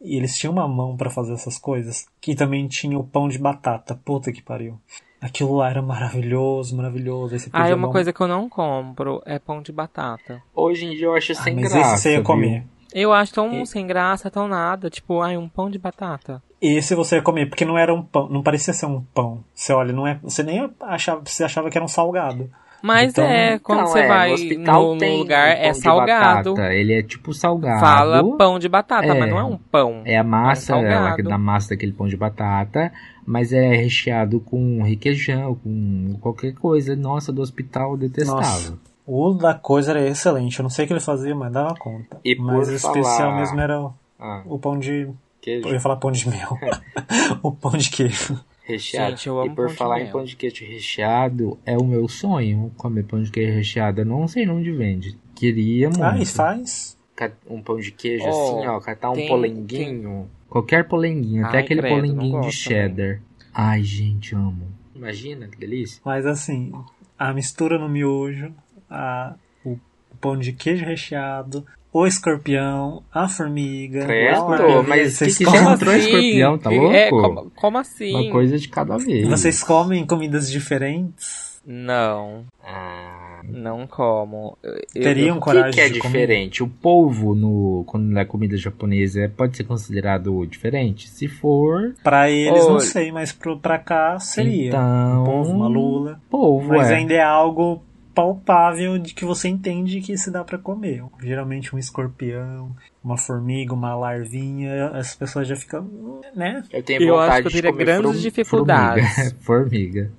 E eles tinham uma mão pra fazer essas coisas, que também tinha o pão de batata. Puta que pariu. Aquilo lá era maravilhoso, maravilhoso. Aí você Ah, é uma mão- coisa que eu não compro, é pão de batata. Hoje em dia eu acho Ah, sem mas graça. esse você ia viu? comer. Eu acho tão E- sem graça, tão nada. Tipo, ai, um pão de batata. Esse você ia comer, porque não era um pão, não parecia ser um pão. Você olha, não é, você nem achava, você achava que era um salgado. Mas Então- é, quando Não, você é, vai no hospital no, tem lugar, é salgado. Ele é tipo salgado. Fala pão de batata, É. mas não é um pão. É a massa, É ela dá massa daquele pão de batata, mas é recheado com requeijão, com qualquer coisa. Nossa, do hospital eu detestava. Nossa. O da coisa era excelente. Eu não sei o que ele fazia, mas dava conta. E mas o especial mesmo era o, Ah, o pão de. queijo Eu ia falar pão de mel. o pão de queijo. Recheado. Gente, eu amo e por pão de falar em pão de queijo recheado, é o meu sonho comer pão de queijo recheado. Eu não sei onde vende. Queria muito. Ah, e faz. Ca- Um pão de queijo Oh, assim, ó, catar um tem- polenguinho. Qualquer polenguinho, até Ai, aquele credo, polenguinho de cheddar. Ai, gente, amo. Imagina que delícia. Mas assim, a mistura no miojo, a, o pão de queijo recheado, o escorpião, a formiga. Credo, mas vocês que que comem- já entrou escorpião, tá louco? É, como, como assim? Uma coisa de cada vez. Vocês comem comidas diferentes? Não, Ah, não como. Eu- eu- Teriam o coragem que, que é de comer? diferente? O polvo no quando é comida japonesa pode ser considerado diferente? Se for, Pra eles, não sei, mas pro, pra cá seria. então Um povo, uma lula. polvo Mas é. ainda é algo palpável de que você entende que se dá pra comer. Geralmente um escorpião, uma formiga, uma larvinha, as pessoas já ficam, né? Eu tenho Eu vontade acho que eu de teria comer grandes frum- dificuldades. Formiga. formiga.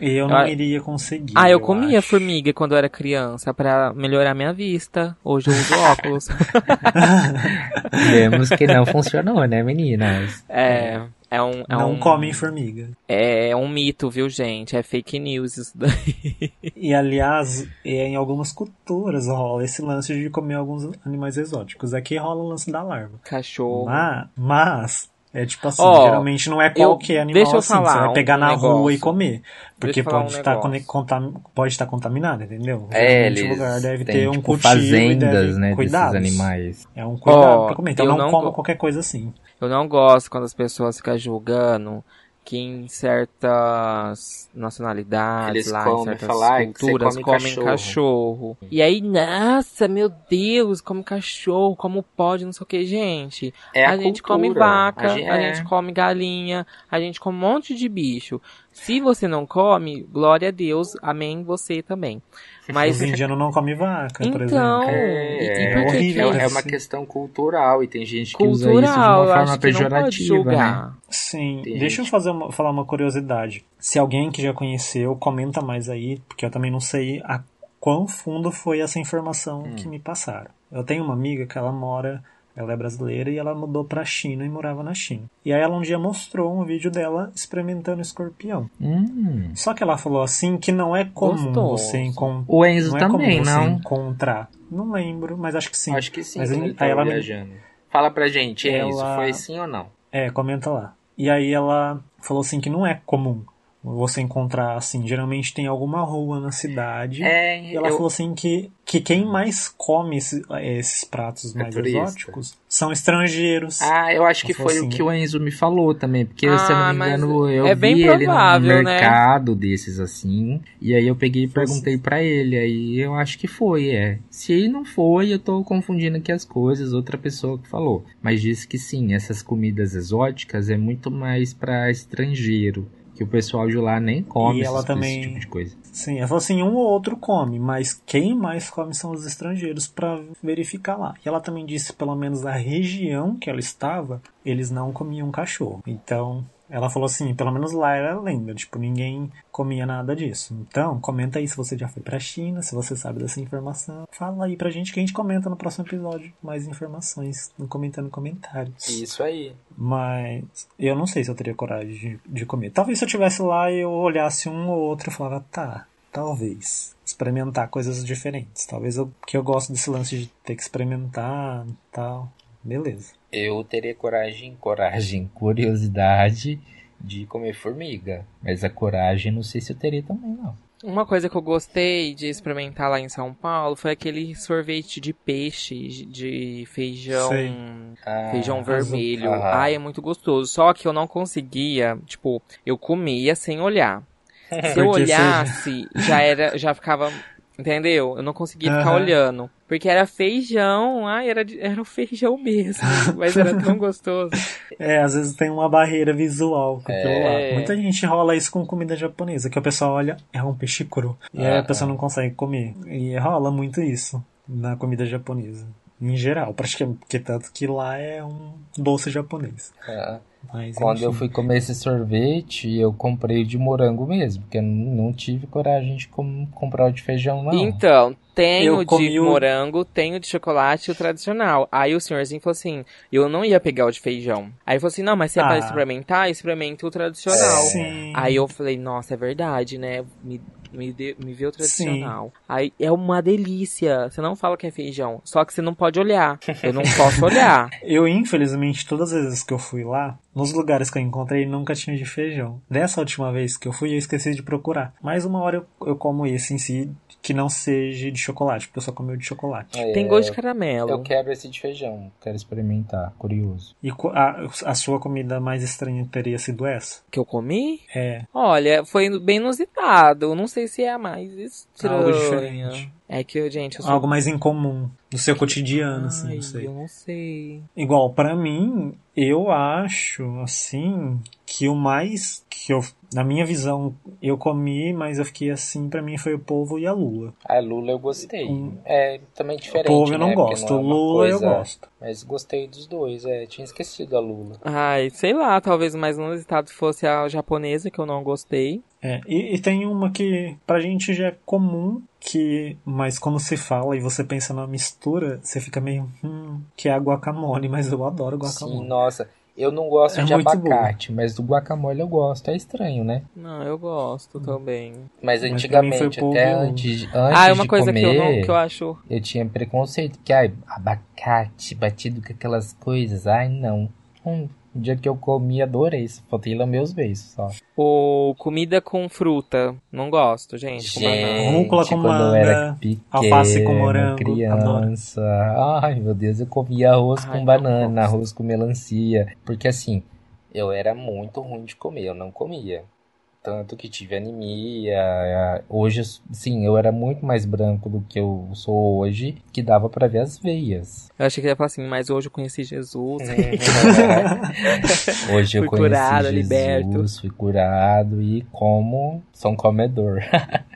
E eu não Ah, iria conseguir. Ah, eu comia acho. formiga quando eu era criança pra melhorar minha vista. Hoje eu uso óculos. Vemos que não funcionou, né, meninas? é, é um, é não um, comem formiga. É um mito, viu, gente? É fake news isso daí. E aliás, é, em algumas culturas rola esse lance de comer alguns animais exóticos. Aqui rola o lance da larva. Cachorro. Mas, mas é tipo assim, Ó, geralmente não é qualquer animal deixa eu assim, que você falar vai pegar um na rua negócio. e comer. Porque falar pode um estar contam, pode estar contaminado, entendeu? É, eles lugar deve ter um tipo, cultivo fazendas, né, cuidados. desses animais. É um cuidado Ó, pra comer. Então eu não, não coma go- qualquer coisa assim. Eu não gosto quando as pessoas ficam julgando que em certas nacionalidades, Eles lá, comem, em certas falar, "Ai, que você culturas, come comem cachorro." cachorro. E aí, nossa, meu Deus, come cachorro, como pode, não sei o que, gente. É a, a gente cultura. come vaca, a a, gente, é. gente come galinha, a gente come um monte de bicho. Se você não come, glória a Deus, amém você também. Mas Os indianos não comem vaca, por Então, exemplo. e, e É, por que horrível, que é, é uma questão cultural e tem gente que usa isso de uma forma pejorativa, né? Sim, Tem deixa gente- eu fazer uma- falar uma curiosidade. Se alguém que já conheceu, comenta mais aí, porque eu também não sei a quão fundo foi essa informação Hum. que me passaram. Eu tenho uma amiga que ela mora, ela é brasileira e ela mudou pra China e morava na China. E aí ela um dia mostrou um vídeo dela experimentando escorpião. Hum. Só que ela falou assim que não é comum Gostoso. você encontrar. O Enzo Não é também, não? encontrar. Não lembro, mas acho que sim. Acho que sim, Mas ele ela viajando. Fala pra gente, Enzo, Ela- foi sim ou não? É, comenta lá. E aí ela falou assim que não é comum você encontrar assim. Geralmente tem alguma rua na cidade. É, E ela eu- falou assim que, que quem mais come esse- esses pratos mais turista. exóticos são estrangeiros. Ah, eu acho que Ela falou foi assim, o que o Enzo me falou também, porque se eu não Ah, me mas engano, eu é vi bem ele provável, no né? mercado desses assim, e aí eu peguei e Foi perguntei pra ele, aí eu acho que foi, é. Se não foi, eu tô confundindo aqui as coisas, outra pessoa que falou, mas disse que sim, essas comidas exóticas é muito mais pra estrangeiro, que o pessoal de lá nem come E ela também- esse tipo de coisa. Sim, ela falou assim, um ou outro come, mas quem mais come são os estrangeiros pra verificar lá. E ela também disse, pelo menos na região que ela estava, eles não comiam cachorro. Então, ela falou assim, pelo menos lá era lenda, tipo, ninguém comia nada disso. Então, comenta aí se você já foi pra China, se você sabe dessa informação. Fala aí pra gente que a gente comenta no próximo episódio mais informações, comentando comentários. Isso aí. Mas eu não sei se eu teria coragem de, de comer. Talvez se eu estivesse lá e eu olhasse um ou outro e falava, tá, talvez. Experimentar coisas diferentes. Talvez eu, que eu gosto desse lance de ter que experimentar e tal. Beleza. Eu teria coragem, coragem, curiosidade de comer formiga. Mas a coragem não sei se eu teria também, não. Uma coisa que eu gostei de experimentar lá em São Paulo foi aquele sorvete de peixe, de feijão, Sei. Ah, feijão vermelho. aham. Ai, é muito gostoso. Só que eu não conseguia, tipo, eu comia sem olhar. Se eu olhasse, já era, já ficava, entendeu? Eu não conseguia ficar Aham. olhando. Porque era feijão, ai, era, era o feijão mesmo, mas era tão gostoso. É, às vezes tem uma barreira visual com aquilo É. lá. Muita gente rola isso com comida japonesa, que o pessoal olha, é um peixe cru. E aí Ah, a pessoa não consegue comer. E rola muito isso na comida japonesa. Em geral, praticamente, porque tanto que lá é um doce japonês. Ah, Mas, Quando eu enfim. fui comer esse sorvete, eu comprei o de morango mesmo, porque eu não tive coragem de com- comprar o de feijão, não. Então, tem Eu o de o- morango, tem o de chocolate e o tradicional. Aí o senhorzinho falou assim: eu não ia pegar o de feijão. Aí ele falou assim: não, mas se é Ah. pra experimentar, experimenta o tradicional. Sim. Aí eu falei, nossa, é verdade, né? Me, me, dê- me vê o tradicional. Aí é uma delícia. Você não fala que é feijão, só que você não pode olhar. Eu não posso olhar. Eu, infelizmente, todas as vezes que eu fui lá, nos lugares que eu encontrei, nunca tinha de feijão. Dessa última vez que eu fui, eu esqueci de procurar. Mais uma hora eu, eu como esse em si, que não seja de chocolate, porque eu só comi o de chocolate. É, Tem gosto de caramelo. Eu quero esse de feijão, quero experimentar, curioso. E a, a sua comida mais estranha teria sido essa? Que eu comi? É, Olha, foi bem inusitado. Não sei se é a mais Algo estranha. diferente. É que, eu, gente, eu sou... algo mais incomum do seu cotidiano, assim, Ai, não sei. eu não sei. Igual, pra mim, eu acho, assim, que o mais que eu, na minha visão, eu comi, mas eu fiquei assim, pra mim foi o polvo e a lua. A Lula eu gostei. Hum. É também diferente, o polvo eu não né? Gosto, é o uma lula eu coisa- gosto. Mas gostei dos dois, é. Tinha esquecido a Lula. Ai, sei lá, talvez o mais inusitado fosse a japonesa, que eu não gostei. É, e, e tem uma que pra gente já é comum, que mas quando se fala e você pensa na mistura, você fica meio, hum, que é a guacamole, mas eu adoro guacamole. Sim, nossa. Eu não gosto É de abacate, mas do guacamole eu gosto. É estranho, né? Não, eu gosto também. Mas Mas antigamente, foi até antes, antes ah, é uma de coisa que eu, comer, não, que eu acho... eu tinha preconceito. Que, ai, abacate batido com aquelas coisas. Ai, não. Hum, o dia que eu comi, adorei. Só faltei lamber os beijos, só. Ou comida com fruta. Não gosto, gente. banana. Rúcula com quando eu era manga, pequeno, alface com morango, criança. Ai, meu Deus, eu comia arroz Ai, com banana, arroz com melancia. Porque assim, eu era muito ruim de comer, eu não comia. Tanto que tive anemia. Hoje, sim, eu era muito mais branco do que eu sou hoje, que dava pra ver as veias. Eu achei que ia falar assim, mas hoje eu conheci Jesus. Hoje eu Fui conheci curado, Jesus, liberto. fui curado e como sou um comedor.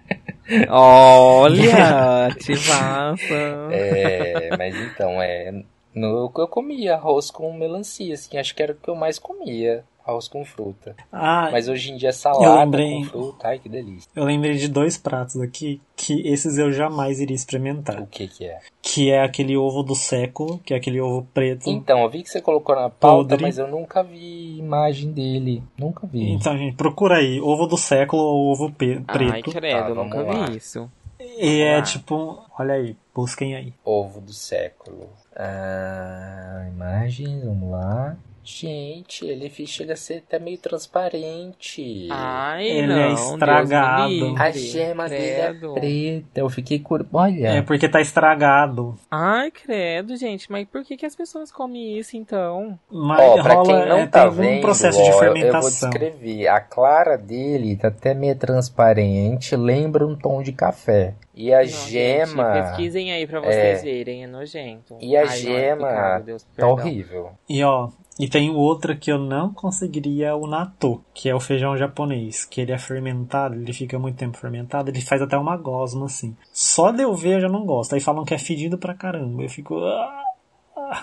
Olha, ativaça. É, mas então, é. No, eu comia arroz com melancia, assim, acho que era o que eu mais comia. Arroz com fruta. Ah, Mas hoje em dia é salada lembrei. com fruta, ai que delícia. eu lembrei de dois pratos aqui que esses eu jamais iria experimentar. O que que é? Que é aquele ovo do século, que é aquele ovo preto. Então, eu vi que você colocou na pauta, Podre. mas eu nunca vi imagem dele. Nunca vi. Então, gente, procura aí, ovo do século ou ovo pe- Ai, preto. credo, Tá, eu vamos nunca lá. vi isso. e é Ah. tipo, olha aí, busquem aí. Ovo do século. Ah, imagens, vamos lá. Gente, ele chega a ser até meio transparente. Ai, Ele não, é estragado. a gema dele é preta. Eu fiquei cur... Olha. É porque tá estragado. Ai, credo, gente, mas por que, que as pessoas comem isso então? Mas Ó, pra rola, quem não é, tá tem algum vendo, processo ó, de eu- eu vou fermentação. descrever. A clara dele tá até meio transparente, lembra um tom de café. E a Não, gema Gente, pesquisem aí pra vocês verem, é nojento. E a Ai, não, é gema picado, Deus, tá horrível. E ó, e tem outra que eu não conseguiria, o natto, que é o feijão japonês, que ele é fermentado, ele fica muito tempo fermentado, ele faz até uma gosma assim. Só de eu ver eu já não gosto. Aí falam que é fedido pra caramba. Eu fico. "Ah".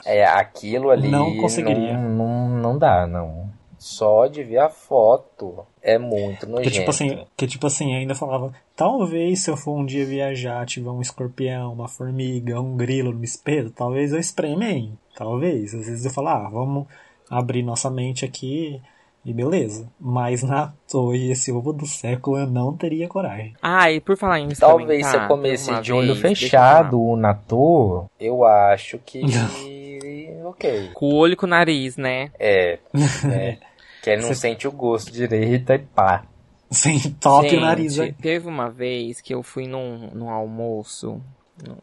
É, aquilo ali Não conseguiria. Não, não, não dá, não. Só de ver a foto é muito Que nojento. tipo assim, que tipo assim, ainda falava, talvez se eu for um dia viajar, tiver um escorpião, uma formiga, um grilo no me espeto, talvez eu experimente. Talvez. Às vezes eu falo, ah, vamos abrir nossa mente aqui e beleza. Mas na toa esse ovo do século eu não teria coragem. Ah, e por falar em Talvez se eu comesse de olho vez, fechado o natô, eu acho que. ok. Com o olho e com o nariz, né? É. é. que ele não Você- sente o gosto direito e pá. Sem top Gente, o nariz aí. teve uma vez que eu fui num, num almoço,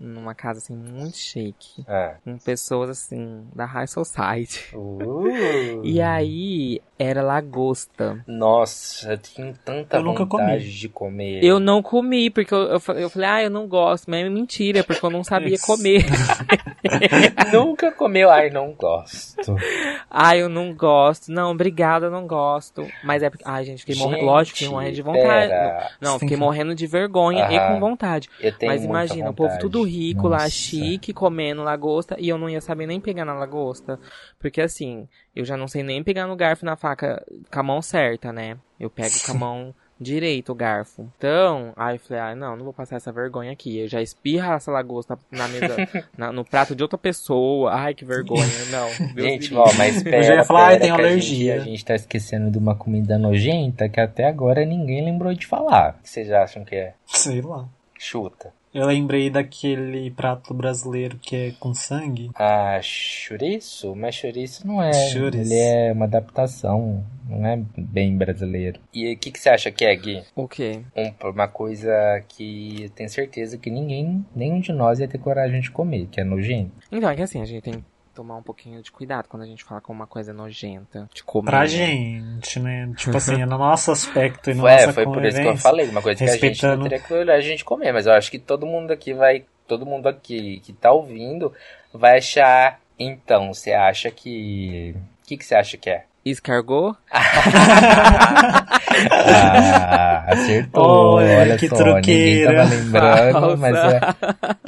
numa casa assim muito chique, Ah. com pessoas assim da High Society. Uh. E aí era lagosta. Nossa, eu tenho tanta Eu nunca vontade comi. de comer. Eu não comi, porque eu, eu, eu falei, ah, eu não gosto, mas é mentira, porque eu não sabia comer. nunca comeu. Ai, não gosto. ah, eu não gosto. Não, obrigada, eu não gosto. Mas é porque. Ai, gente, fiquei morrendo. Lógico, fiquei morrendo de vontade. pera. Não, tem fiquei que- morrendo de vergonha e com vontade. Eu tenho Mas muita imagina, o povo vontade. Tudo rico lá, Nossa. chique, comendo lagosta, e eu não ia saber nem pegar na lagosta. Porque assim, eu já não sei nem pegar no garfo e na faca com a mão certa, né? Eu pego com a mão direito o garfo. Então, aí eu falei, ah, não, não vou passar essa vergonha aqui. Eu já espirra essa lagosta na mesa, na- no prato de outra pessoa. Ai, que vergonha. Não. Gente, ó, mas pera, já ia falar, pera, tenho que a alergia. gente- A gente, tá esquecendo de uma comida nojenta que até agora ninguém lembrou de falar. O que vocês acham que é? Sei lá. Chuta. Eu lembrei daquele prato brasileiro que é com sangue. Ah, chouriço? Mas chouriço não é. Chouriço. Ele é uma adaptação. Não é bem brasileiro. E o que, que você acha que é, Gui? O quê? Um- uma coisa que eu tenho certeza que ninguém, nenhum de nós ia ter coragem de comer, que é nojento. Então, é que assim, a gente tem tomar um pouquinho de cuidado quando a gente fala com uma coisa nojenta. De comer. Pra né? gente, né? Tipo assim, é no nosso aspecto e na Foi, nossa foi por isso que eu falei, uma coisa que a gente não respeitando- teria que olhar a gente comer, mas eu acho que todo mundo aqui vai, todo mundo aqui que tá ouvindo vai achar, então, você acha que, o que que você acha que é? Escargot? Ah, acertou, Olha, olha que só, ninguém truqueira. tava lembrando, mas é,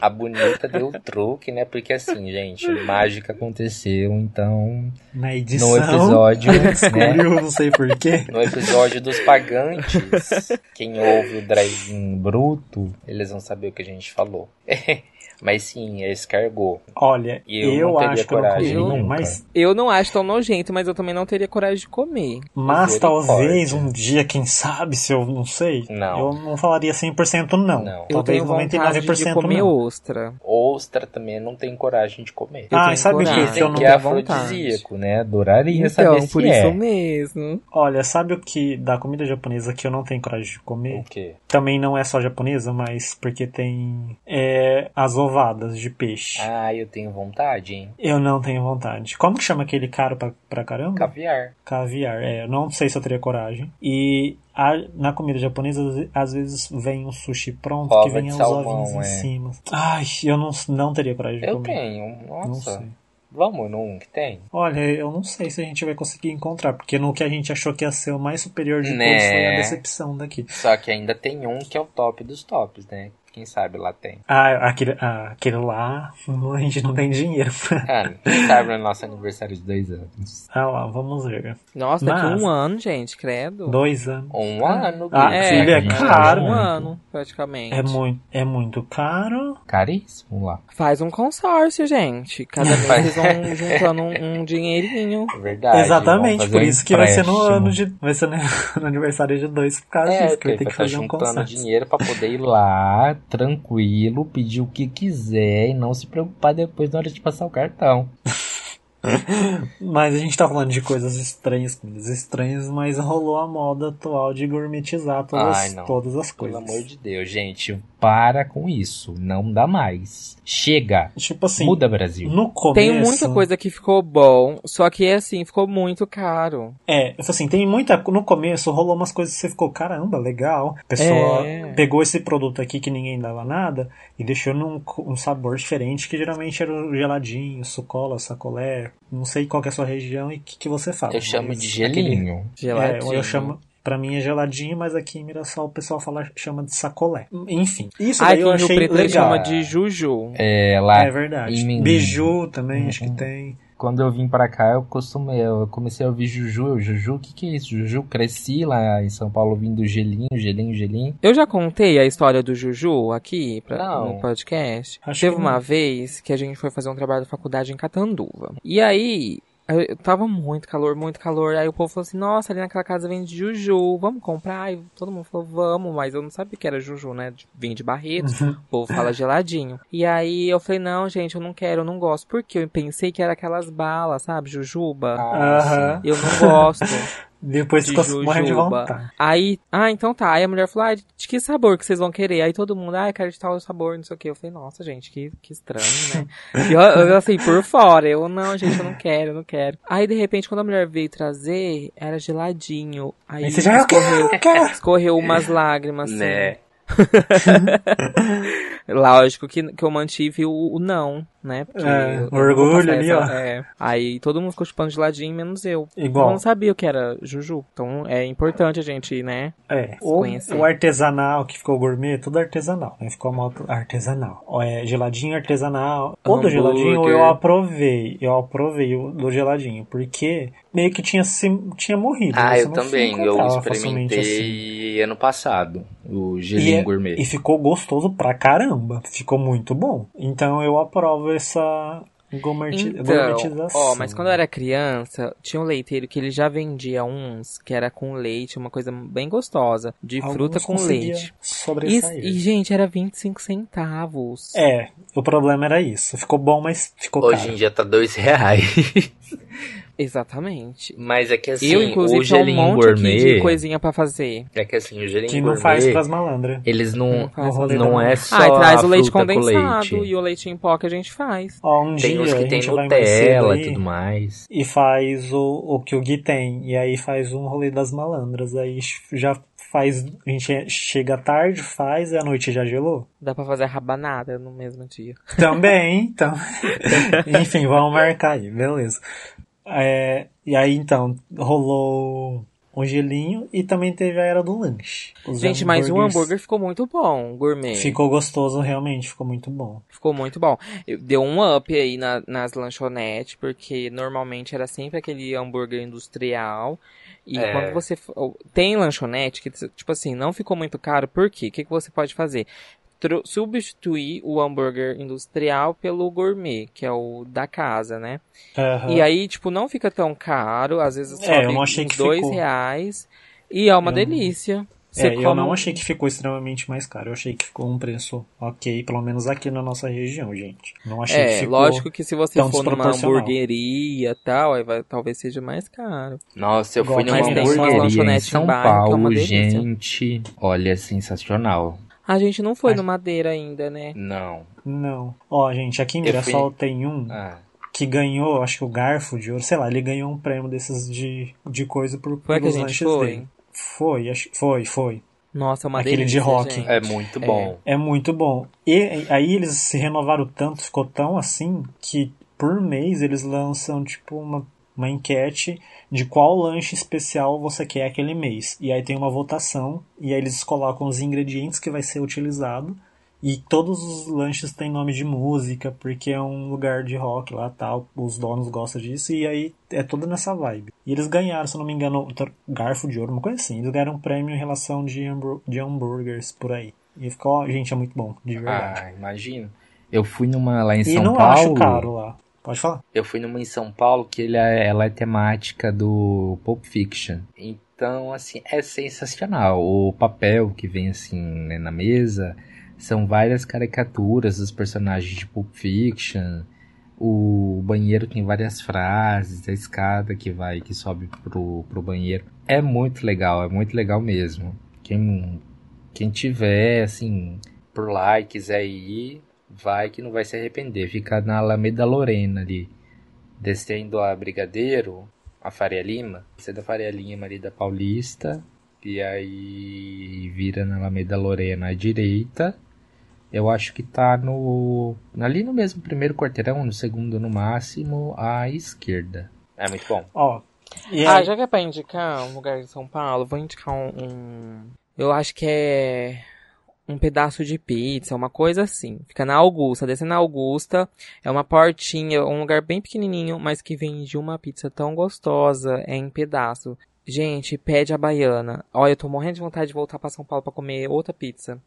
a bonita deu o truque, né, porque assim, gente, mágica aconteceu, então, Na edição. no episódio, né, Descobriu, não sei porquê. No episódio dos pagantes, quem ouve o drive-in bruto, eles vão saber o que a gente falou. Mas sim, é escargot. Olha, eu eu, não teria acho que eu não coragem comi, mas, Eu não acho tão nojento, mas eu também não teria coragem de comer. mas talvez um dia, quem sabe, se eu não sei, Não. eu não falaria 100% não. Não. Eu Talvez tenho vontade de 99% comer não. ostra. Ostra também não tem coragem de comer. Eu Ah, tenho sabe o que coragem. que eu não que é vontade. afrodisíaco, né? Adoraria Então, saber se por é. isso mesmo. Olha, sabe o que da comida japonesa que eu não tenho coragem de comer? O quê? Também não é só japonesa, mas porque tem é, as de peixe. Ah, eu tenho vontade, hein? Eu não tenho vontade. Como que chama aquele caro pra, pra caramba? Caviar. Caviar, é, eu não sei se eu teria coragem. E a- na comida japonesa, às ve- às vezes vem um sushi pronto que vem os salmão, ovinhos é. em cima. Ai, eu não, não teria coragem de Eu comer. tenho. Não Nossa. sei. Vamos num que tem? Olha, eu não sei se a gente vai conseguir encontrar, porque no que a gente achou que ia ser o mais superior de Né. todos foi a decepção daqui. Só que ainda tem um que é o top dos tops, né? Quem sabe lá tem. Ah, aquele, ah, aquele lá, a gente não tem dinheiro. Ah, quem sabe no nosso aniversário de dois anos. ah lá, vamos ver. Nossa, daqui Mas- um ano, gente, credo. Dois anos. Um ano, Ah. É, filho, é caro. Um ano, praticamente. É muito, é muito caro. Caríssimo lá. Faz um consórcio, gente. Cada mês vocês vão juntando um, um dinheirinho. É Verdade. Exatamente, por um isso que vai ser no ano de. Vai ser no, aniversário de dois por causa É, disso, que vai ter que fazer um juntando consórcio. dinheiro pra poder ir lá, tranquilo, pedir o que quiser e não se preocupar depois na hora de passar o cartão. mas a gente tá falando de coisas estranhas, comidas estranhas, mas rolou a moda atual de gourmetizar todas, Ai, todas as Pelo coisas. amor de Deus, gente, para com isso. Não dá mais. Chega. Tipo assim, Muda, Brasil. no começo... Tem muita coisa que ficou bom, só que assim, ficou muito caro. É, assim, tem muita. No começo rolou umas coisas que você ficou, caramba, legal. A pessoa É. pegou esse produto aqui que ninguém dava nada e deixou num um sabor diferente, que geralmente era o geladinho, sucola, sacolé. Não sei qual que é a sua região e o que, que você fala. Eu chamo de aquele- gelinho. Geladinho. É, eu chamo. Pra mim é geladinho, mas aqui em Mirassol o pessoal fala, chama de sacolé. Enfim, isso daí aqui eu achei Preto legal. chama de Juju. É, lá, É verdade. em- Biju também, acho que Uhum. tem. quando eu vim pra cá, eu costumei, eu comecei a ouvir Juju. Eu, Juju, o que que é isso? Juju, cresci lá em São Paulo ouvindo gelinho, gelinho, gelinho. Eu já contei a história do Juju aqui pra, Não. no podcast. Acho Teve que uma não. vez que a gente foi fazer um trabalho da faculdade em Catanduva. E aí, eu- eu tava muito calor, muito calor. Aí o povo falou assim: Nossa, ali naquela casa vende Juju, vamos comprar? E todo mundo falou: Vamos, mas eu não sabia que era Juju, né? Vem de Barretos. Uhum. O povo fala geladinho. E aí eu falei: Não, gente, eu não quero, eu não gosto. Porque eu pensei que era aquelas balas, sabe? Jujuba. Aham. Eu não gosto. Depois de ficou morrendo de vontade. Aí, ah, então tá. Aí a mulher falou, ah, de que sabor que vocês vão querer? Aí todo mundo, ah, eu quero de tal sabor, não sei o que. Eu falei, nossa, gente, que, que estranho, né? e eu, eu, assim, por fora, eu, não, gente, eu não quero, eu não quero. Aí, de repente, quando a mulher veio trazer, era geladinho. Aí, Aí você já, eu quero, eu escorreu umas lágrimas, assim. Né? Lógico que, que eu mantive o, o não, né? Porque É, eu- orgulho ali, essa- ó. é. Aí todo mundo ficou chupando geladinho, menos eu. Igual. Eu não sabia o que era Juju. Então é importante a gente, né? É, o, conhecer. o artesanal que ficou gourmet, tudo artesanal, né? Ficou a moto artesanal. Ó, É, geladinho artesanal. O do geladinho eu aprovei. Eu aprovei o do geladinho, porque meio que tinha, se, tinha morrido. Ah, você eu também. Eu facilmente assim. experimentei ano passado o E, gelinho é- gourmet. e ficou gostoso pra caramba. Ficou muito bom. Então eu aprovo essa gourmeti Então, gourmetização. ó, mas quando eu era criança, tinha um leiteiro que ele já vendia uns que era com leite, uma coisa bem gostosa, de Alguns fruta com leite. E, e, gente, era 25 centavos. É, o problema era isso. Ficou bom, mas ficou Hoje caro. em dia tá dois reais. Exatamente. Mas é que assim, eu, inclusive, o tinha um gelinho monte aqui gourmet... de coisinha pra fazer. É que assim, o gelinho Que não faz pras malandras. Eles não... Não Não é só Ah, e traz a o leite condensado leite. e o leite em pó que a gente faz. Ó, um Tem dia a que tem Nutella e tudo mais. e faz o, o que o Gui tem. E aí faz um rolê das malandras. Aí já faz. A gente chega tarde, faz e à noite já gelou. Dá pra fazer rabanada no mesmo dia. Também, então. Enfim, vamos marcar aí, beleza. É, e aí então, rolou um gelinho e também teve a era do lanche. Os gente, mas o hambúrguer ficou muito bom, gourmet. Ficou gostoso, realmente, ficou muito bom. Ficou muito bom. Eu- Deu um up aí na- nas lanchonetes, porque normalmente era sempre aquele hambúrguer industrial. E É. quando você. Tem lanchonete que, tipo assim, não ficou muito caro, por quê? O que, que você pode fazer? Substituir o hambúrguer industrial pelo gourmet, que é o da casa, né? Aham. E aí, tipo, não fica tão caro, às vezes só É, eu fica não achei uns que dois ficou. reais. E é uma Eu- delícia. Você É, eu come- não achei que ficou extremamente mais caro. Eu achei que ficou um preço ok, pelo menos aqui na nossa região, gente. Não achei que É, ficou. lógico que se você for numa hamburgueria e tal, aí vai, talvez seja mais caro. Nossa, eu Igual fui numa hamburgueria em São que é Paulo, delícia. gente. Olha, sensacional. A gente não foi Mas- no Madeira ainda, né? Não. Não. Ó, gente, aqui em Mirassol tem um Ah, que ganhou, acho que o Garfo de Ouro, sei lá, ele ganhou um prêmio desses de, de coisa por, Foi que a pelos gente lanches foi? dele. Foi, acho, foi, foi. Nossa, é uma Aquele de delícia, rock. gente. é muito É. bom. É muito bom. E aí eles se renovaram tanto, ficou tão assim, que por mês eles lançam, tipo, uma, uma enquete de qual lanche especial você quer aquele mês. E aí tem uma votação, e aí eles colocam os ingredientes que vai ser utilizado. E todos os lanches têm nome de música, porque é um lugar de rock lá tal, os donos gostam disso, e aí é toda nessa vibe. E eles ganharam, se não me engano, garfo de ouro, uma coisa assim. Eles ganharam um prêmio em relação de, hambú- de hambúrgueres por aí. E ficou, gente, é muito bom, de verdade. Ah, imagino. Eu fui numa lá em e São não Paulo. acho caro lá. Pode falar. Eu fui numa em São Paulo que ele é, ela é temática do Pulp Fiction. Então, assim, é sensacional. O papel que vem assim né, na mesa são várias caricaturas dos personagens de Pulp Fiction. O banheiro tem várias frases, a escada que vai, que sobe pro, pro banheiro. É muito legal, é muito legal mesmo. Quem, quem tiver, assim, por lá e quiser ir, vai que não vai se arrepender. Fica na Alameda Lorena ali, descendo a Brigadeiro, a Faria Lima. Você é da Faria Lima ali da Paulista, e aí vira na Alameda Lorena à direita eu acho que tá no. Ali no mesmo primeiro quarteirão, no segundo no máximo, à esquerda. É muito bom. Ó. ah, já que é pra indicar um lugar de São Paulo, vou indicar um, um. Eu acho que é um pedaço de pizza, uma coisa assim. Fica na Augusta, descendo na Augusta. É uma portinha, um lugar bem pequenininho, mas que vende uma pizza tão gostosa, é em pedaço. Gente, pede a baiana. Olha, eu tô morrendo de vontade de voltar para São Paulo para comer outra pizza.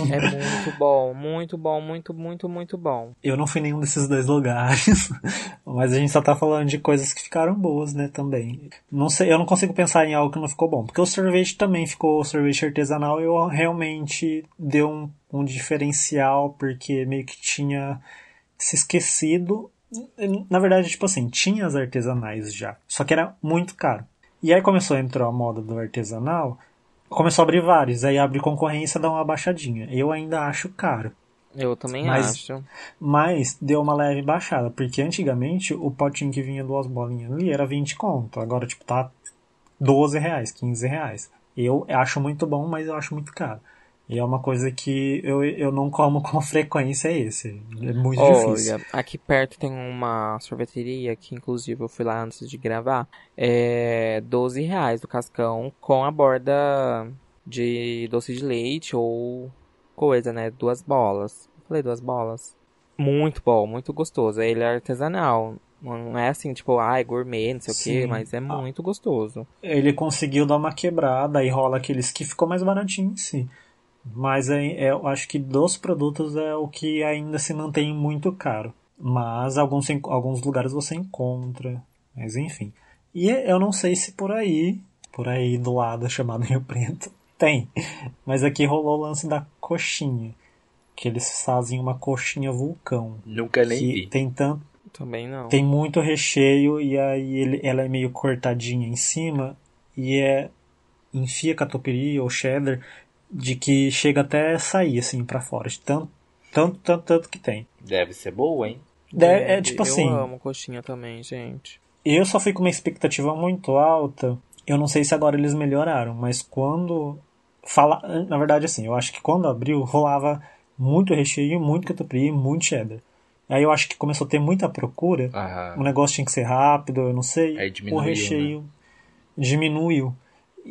É muito bom, muito bom, muito, muito, muito bom. Eu não fui nenhum desses dois lugares, mas a gente só tá falando de coisas que ficaram boas, né, também. Não sei, eu não consigo pensar em algo que não ficou bom, porque o sorvete também ficou sorvete artesanal e eu realmente deu um, um diferencial, porque meio que tinha se esquecido. Na verdade, tipo assim, tinha as artesanais já, só que era muito caro. E aí começou a entrar a moda do artesanal, começou a abrir vários, aí abre concorrência, dá uma baixadinha. Eu ainda acho caro. Eu também mas, acho. Mas deu uma leve baixada, porque antigamente o potinho que vinha duas bolinhas ali era 20 conto, agora tipo tá 12 reais, 15 reais. Eu acho muito bom, mas eu acho muito caro. E é uma coisa que eu, eu não como com frequência é esse. É muito Olha, difícil. aqui perto tem uma sorveteria que inclusive eu fui lá antes de gravar. É 12 reais do cascão com a borda de doce de leite ou coisa, né? Duas bolas. Falei duas bolas. Muito bom, muito gostoso. Ele é artesanal. Não é assim, tipo, ai, gourmet, não sei Sim. o que, mas é muito gostoso. Ele conseguiu dar uma quebrada e rola aqueles que ficou mais baratinho em si. Mas é, é, eu acho que dos produtos é o que ainda se mantém muito caro. Mas alguns, alguns lugares você encontra. Mas enfim. E eu não sei se por aí, por aí do lado chamado Rio Preto, tem. Mas aqui rolou o lance da coxinha. Que eles fazem uma coxinha vulcão. Nunca nem vi. Tem tanto. Também não. Tem muito recheio e aí ele, ela é meio cortadinha em cima. E é. Enfia catupiry ou cheddar de que chega até sair assim para fora, de tanto, tanto, tanto, tanto que tem. Deve ser boa, hein? Deve, é tipo eu assim. Eu amo coxinha também, gente. Eu só fui com uma expectativa muito alta. Eu não sei se agora eles melhoraram, mas quando fala, na verdade assim, eu acho que quando abriu rolava muito recheio, muito catupiry, muito cheddar. Aí eu acho que começou a ter muita procura. Aham. O negócio tinha que ser rápido, eu não sei. Aí diminuiu, o recheio né? diminuiu.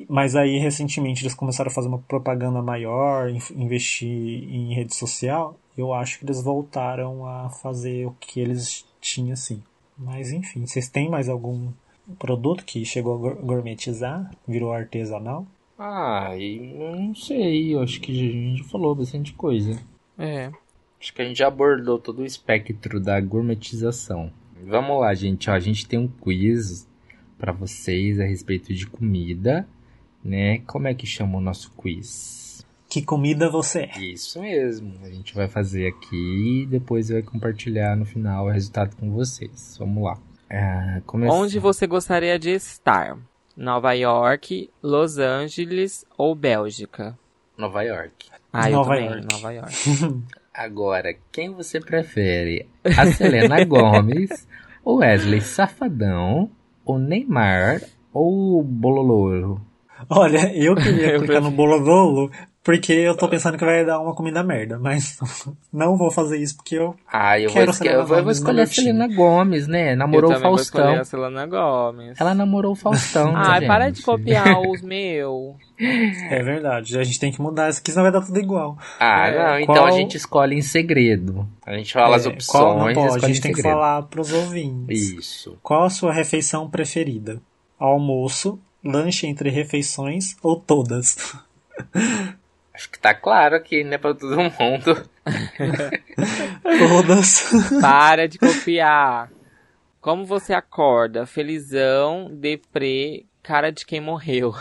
Mas aí, recentemente, eles começaram a fazer uma propaganda maior, investir em rede social. Eu acho que eles voltaram a fazer o que eles tinham, assim. Mas, enfim, vocês têm mais algum produto que chegou a gourmetizar? Virou artesanal? Ah, não sei. Eu acho que a gente falou bastante coisa. É. Acho que a gente já abordou todo o espectro da gourmetização. Vamos lá, gente. Ó, a gente tem um quiz para vocês a respeito de comida né? Como é que chama o nosso quiz? Que comida você é? Isso mesmo. A gente vai fazer aqui e depois vai compartilhar no final o resultado com vocês. Vamos lá. É, Onde você gostaria de estar? Nova York, Los Angeles ou Bélgica? Nova York. Ah, eu Nova também, York. Nova York. Agora, quem você prefere? A Selena Gomes, o Wesley Safadão, o Neymar ou o Bololoro? Olha, eu queria clicar no Bolodolo porque eu tô pensando que vai dar uma comida merda, mas não vou fazer isso porque eu Ah, eu quero vou, esque- eu vou, eu vou escolher a Selena Gomes, né? Eu Namorou o também vou escolher Faustão. a Selena Gomes. Ela namorou o Faustão, Ai, gente. para de copiar os meus. É verdade, a gente tem que mudar isso aqui, senão vai dar tudo igual. Ah, É, não, então qual- a gente escolhe em segredo. A gente fala as É, opções qual, não pode, a gente em tem que segredo. falar pros ouvintes. Isso. Qual a sua refeição preferida? Almoço, lanche entre refeições ou todas? Acho que tá claro aqui, né, pra todo mundo. todas. Para de copiar. Como você acorda? Felizão, deprê, cara de quem morreu.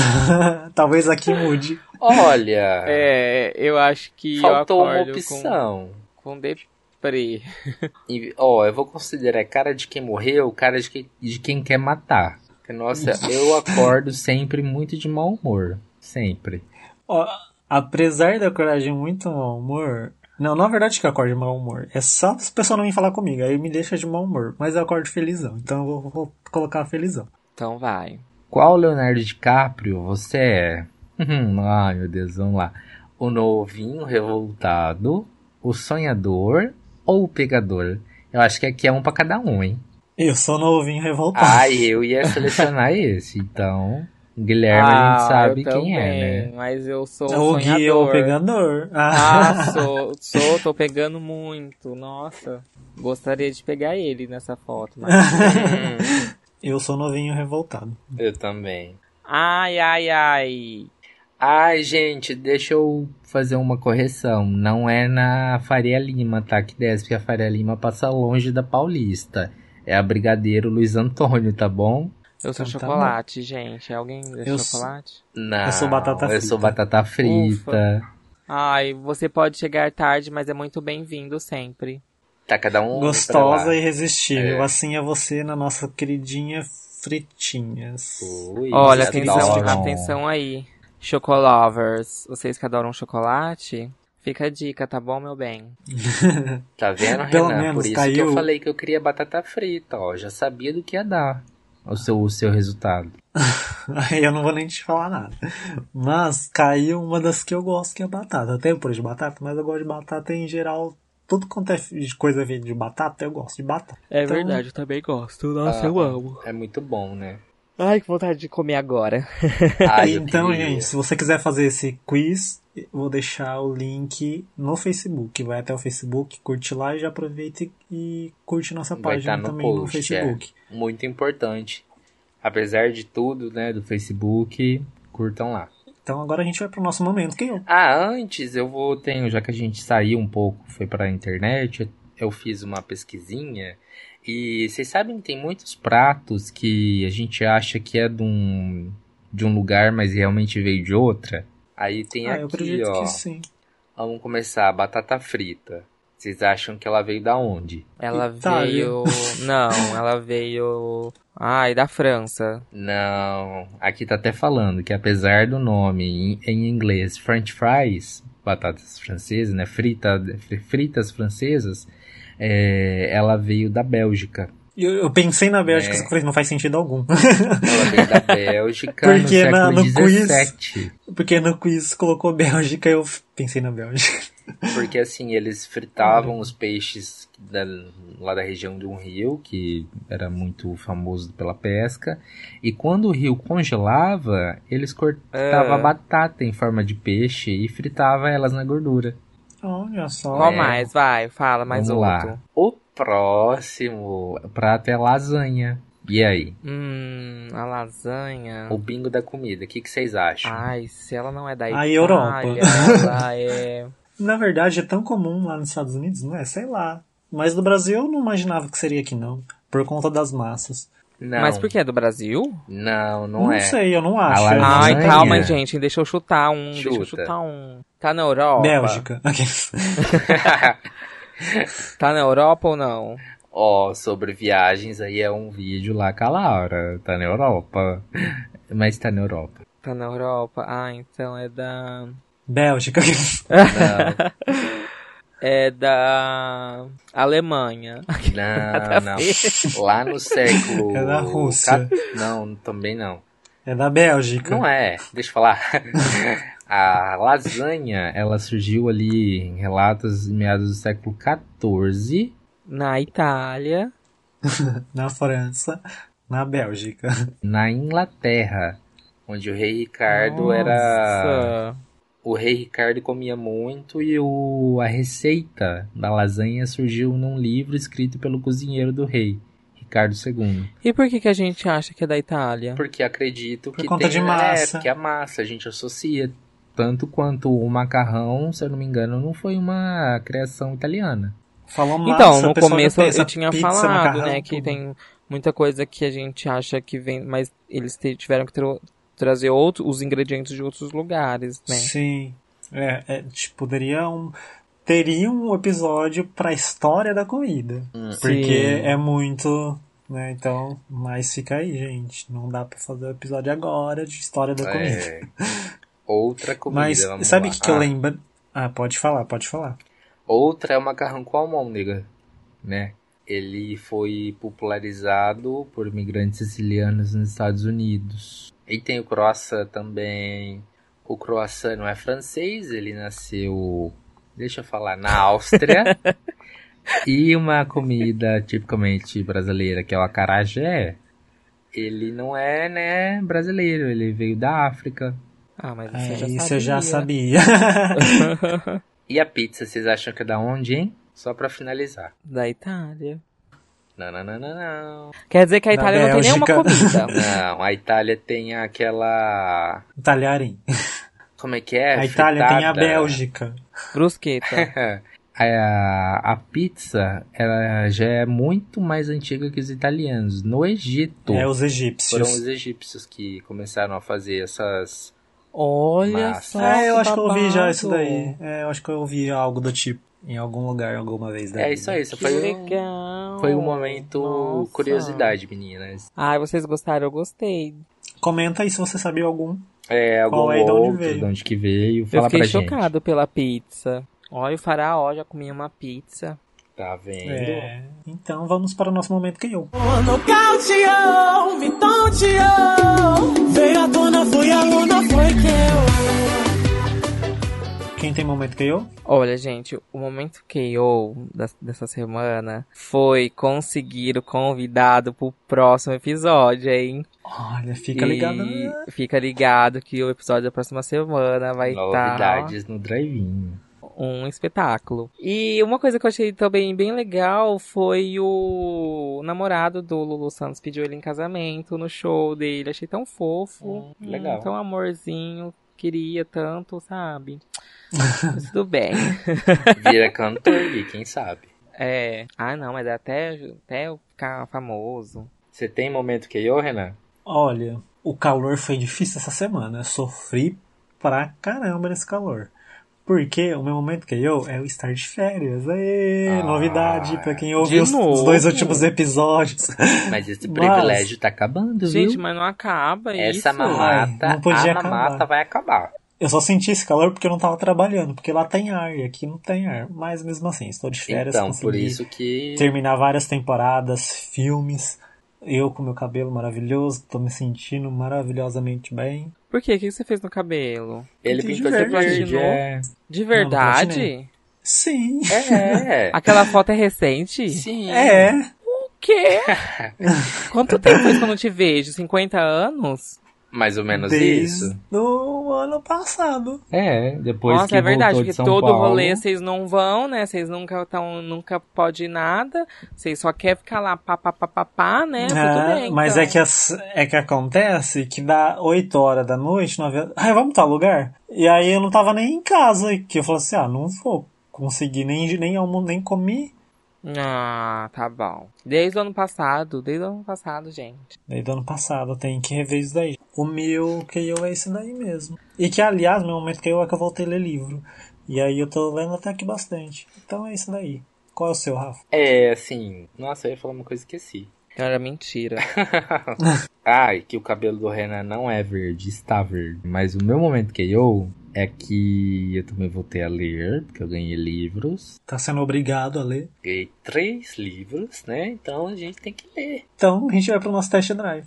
Talvez aqui mude. Olha, É, eu acho que faltou eu uma opção. com, com de- Sempre. E, Ó, eu vou considerar cara de quem morreu, cara de, que- de quem quer matar. Nossa, eu acordo sempre muito de mau humor. Sempre. Ó, apesar de eu acordar de muito mau humor. Não, na verdade que eu acordo de mau humor. É só se a pessoa não vir falar comigo. Aí me deixa de mau humor. Mas eu acordo felizão. Então eu vou, vou colocar felizão. Então vai. Qual Leonardo DiCaprio você é? Ai, meu Deus, vamos lá. O novinho revoltado, o sonhador ou o pegador? Eu acho que aqui é um pra cada um, hein? Eu sou novinho revoltado. Ah, eu ia selecionar esse, então. Guilherme a gente sabe Ah, eu quem é, né? Mas eu sou o um Gui é o pegador. Ah, sou, sou, tô pegando muito. Nossa. Gostaria de pegar ele nessa foto. Mas... eu sou novinho revoltado. Eu também. Ai, ai, ai. Ai, gente, deixa eu fazer uma correção. Não é na Faria Lima, tá? Que desce, porque a Faria Lima passa longe da Paulista. É a Brigadeiro Luiz Antônio, tá bom? Eu sou Então tá chocolate, gente. Alguém é Eu sou- chocolate? Não, Eu sou batata Eu sou frita. batata frita. Ai, você pode chegar tarde, mas é muito bem-vindo sempre. Tá cada um. Gostosa e irresistível. É. Assim é você na nossa queridinha Fritinhas. Ui, Olha, atenção, adoram. atenção aí. Chocolovers. Vocês que adoram chocolate? Fica a dica, tá bom, meu bem? Tá vendo, Pelo Renan? menos Por isso que caiu- eu falei que eu queria batata frita, ó. Já sabia do que ia dar o seu, o seu resultado. Aí eu não vou nem te falar nada. Mas caiu uma das que eu gosto, que é batata. Até por de batata, mas eu gosto de batata em geral. Tudo quanto é coisa de batata, eu gosto de batata. É Então- verdade, eu também gosto. Nossa, Ah, eu amo. É muito bom, né? Ai, que vontade de comer agora. Ai, então, queria. gente, se você quiser fazer esse quiz, eu vou deixar o link no Facebook. Vai até o Facebook, curte lá e já aproveita e- curte nossa Vai página tá no também no post, Facebook. Muito importante. Apesar de tudo, né, do Facebook, curtam lá. Então agora a gente vai pro nosso momento. Quem eu? Ah, antes eu vou tenho, já que a gente saiu um pouco, foi pra internet, eu fiz uma pesquisinha e vocês sabem que tem muitos pratos que a gente acha que é de um de um lugar, mas realmente veio de outra. Aí tem ah, eu aqui, acredito ó. que sim. Vamos começar, batata frita. Vocês acham que ela veio da onde? Ela Itália. veio. Não, ela veio. Ai, da França. Não, aqui tá até falando que apesar do nome em, em inglês French fries, batatas francesas, né, frita, fritas francesas, é, ela veio da Bélgica. Eu, eu pensei na Bélgica, É. só falei, não faz sentido algum. Ela veio da Bélgica no Porque na- século no quiz- XVII. Porque no quiz colocou Bélgica, eu pensei na Bélgica. Porque assim, eles fritavam os peixes da- lá da região de um rio, que era muito famoso pela pesca. E quando o rio congelava, eles cortavam a batata em forma de peixe e fritavam elas na gordura. Olha só. Qual É. mais? Vai, fala mais Vamos outro. lá. O próximo prato é lasanha. E aí? Hum, a lasanha. O bingo da comida. O que, que vocês acham? Ai, se ela não é da A Itália, Europa. ela é. Na verdade, é tão comum lá nos Estados Unidos, não é? Sei lá. Mas do Brasil eu não imaginava que seria aqui, não. Por conta das massas. não, Mas por que? É do Brasil? Não, não, Não, é. sei, eu não acho. A Eu não lasanha. Ai, sei. calma, gente. Deixa eu chutar um. Deixa eu Chuta. chutar um. Tá na Europa? Bélgica. Tá na Europa ou não? Ó, sobre viagens, aí é um vídeo lá com a Laura. Tá na Europa. Mas tá na Europa. Tá na Europa? Ah, então é da. Bélgica. É da. Alemanha. não, não. Lá no século. É da Rússia. Não, também não. É da Bélgica. Não é, deixa eu falar. A lasanha, ela surgiu ali em relatos em meados do século XIV. Na Itália. Na França. Na Bélgica. na Inglaterra, onde o rei Ricardo era. Nossa. O rei Ricardo comia muito e o... a receita da lasanha surgiu num livro escrito pelo cozinheiro do rei, Ricardo II. E por que, que a gente acha que é da Itália? Porque acredito Por que conta tem, de massa. É, porque a massa a gente associa. Tanto quanto o macarrão, se eu não me engano, não foi uma criação italiana. Falou massa, Então, no começo eu tinha pizza, falado, macarrão, né, que tudo. tem muita coisa que a gente acha que vem, mas eles tiveram que trazer outro, os ingredientes de outros lugares, né? Sim. É, é, tipo, poderia um. teria um episódio pra história da comida. Hum. Porque Sim. é muito. Né, então, mas fica aí, gente. Não dá pra fazer o episódio agora de história da comida. É. Outra comida, mas sabe o que, que eu Ah, lembro? Ah, pode falar, pode falar. Outra é o macarrão com almôndega, né? Ele foi popularizado por imigrantes sicilianos nos Estados Unidos. E tem o croissant também. O croissant não é francês, ele nasceu, deixa eu falar, na Áustria. e uma comida tipicamente brasileira, que é o acarajé, ele não é, né, brasileiro, ele veio da África. Ah, mas É, você já isso sabia. eu já sabia. E a pizza, vocês acham que é da onde, hein? Só pra finalizar. da Itália. Não, não, não, não, não. Quer dizer que a Itália não tem nenhuma comida. Não, a Itália tem aquela. Talharim. Como é que é? a Itália tem a Fritada. Bélgica. Brusqueta. a, a pizza ela já é muito mais antiga que os italianos. No Egito, É os foram egípcios. os egípcios que começaram a fazer essas. Olha Massa. só. É, eu acho que eu ouvi já isso daí. É, eu acho que eu ouvi algo do tipo em algum lugar, alguma vez. da É vida. isso aí, isso foi um, legal. foi um momento Nossa. curiosidade, meninas. Ai, vocês gostaram? Eu gostei. Comenta aí se você sabia algum. É, algum Qual é e de onde outro, veio? de onde que veio, Eu fala fiquei pra gente. chocado pela pizza. Olha, o faraó já comia uma pizza. Tá vendo? É, então vamos para o nosso momento que eu. Nocauteou, me tonteou. Veio à tona, fui aluna, foi que eu. Quem tem momento que eu? Olha, gente, o momento KO das- dessa semana foi conseguir o convidado pro próximo episódio, hein? Olha, fica E ligado. né? Fica ligado que o episódio da próxima semana vai estar Novidades no drive-in. Um espetáculo. E uma coisa que eu achei também bem legal foi o namorado do Lulu Santos pediu ele em casamento no show dele. Achei tão fofo. Hum, legal. tão amorzinho. Queria tanto, sabe? Mas tudo bem. Vira cantor e quem sabe. É. Ah, não, mas até, até eu ficar famoso. Você tem momento que eu, Renan? Olha, o calor foi difícil essa semana. Eu sofri pra caramba nesse calor. Porque o meu momento que eu é o estar de férias. Aê, Ah, novidade pra quem ouviu os, os dois últimos episódios. Mas esse Mas- privilégio tá acabando, Gente, viu? mas não acaba isso. Essa mamata, Ai, não podia a mamata acabar. vai acabar. Eu só senti esse calor porque eu não tava trabalhando, porque lá tem ar e aqui não tem ar. Mas mesmo assim, estou de férias. então, consegui por isso que... terminar várias temporadas, filmes. Eu com meu cabelo maravilhoso, tô me sentindo maravilhosamente bem. Por quê? O que você fez no cabelo? Ele pintou de verde. é. De Não, verdade? platinei. Sim. É, Aquela foto é recente? sim. O É. quê? Quanto tempo faz que eu não te vejo? 50 anos? Mais ou menos Desde isso. o ano passado. É, depois Nossa, que é verdade, voltou de porque São todo Paulo. rolê vocês não vão, né? Vocês nunca tão, nunca pode ir nada. Vocês só querem ficar lá pá, pá, pá, pá, pá né? Ah, Tudo bem, mas então. é, que as- é que acontece que dá 8 horas da noite, 9 Ai, vamos tal lugar? E aí eu não tava nem em casa, que eu falei assim, ah, não vou conseguir nem, nem, almo, nem comi. Ah, tá bom. Desde o ano passado, desde o ano passado, gente. Daí do ano passado, eu tenho que rever isso daí. O meu KO é esse daí mesmo. E que, aliás, meu momento KO é que eu voltei a ler livro. E aí eu tô lendo até aqui bastante. Então é isso daí. Qual é o seu, Rafa? É, assim... Nossa, eu ia falar uma coisa que esqueci. Era mentira. Ai, que o cabelo do Renan não é verde, está verde. Mas o meu momento que eu é que eu também voltei a ler, porque eu ganhei livros. Tá sendo obrigado a ler. Ganhei três livros, né? Então a gente tem que ler. Então a gente vai pro nosso test drive.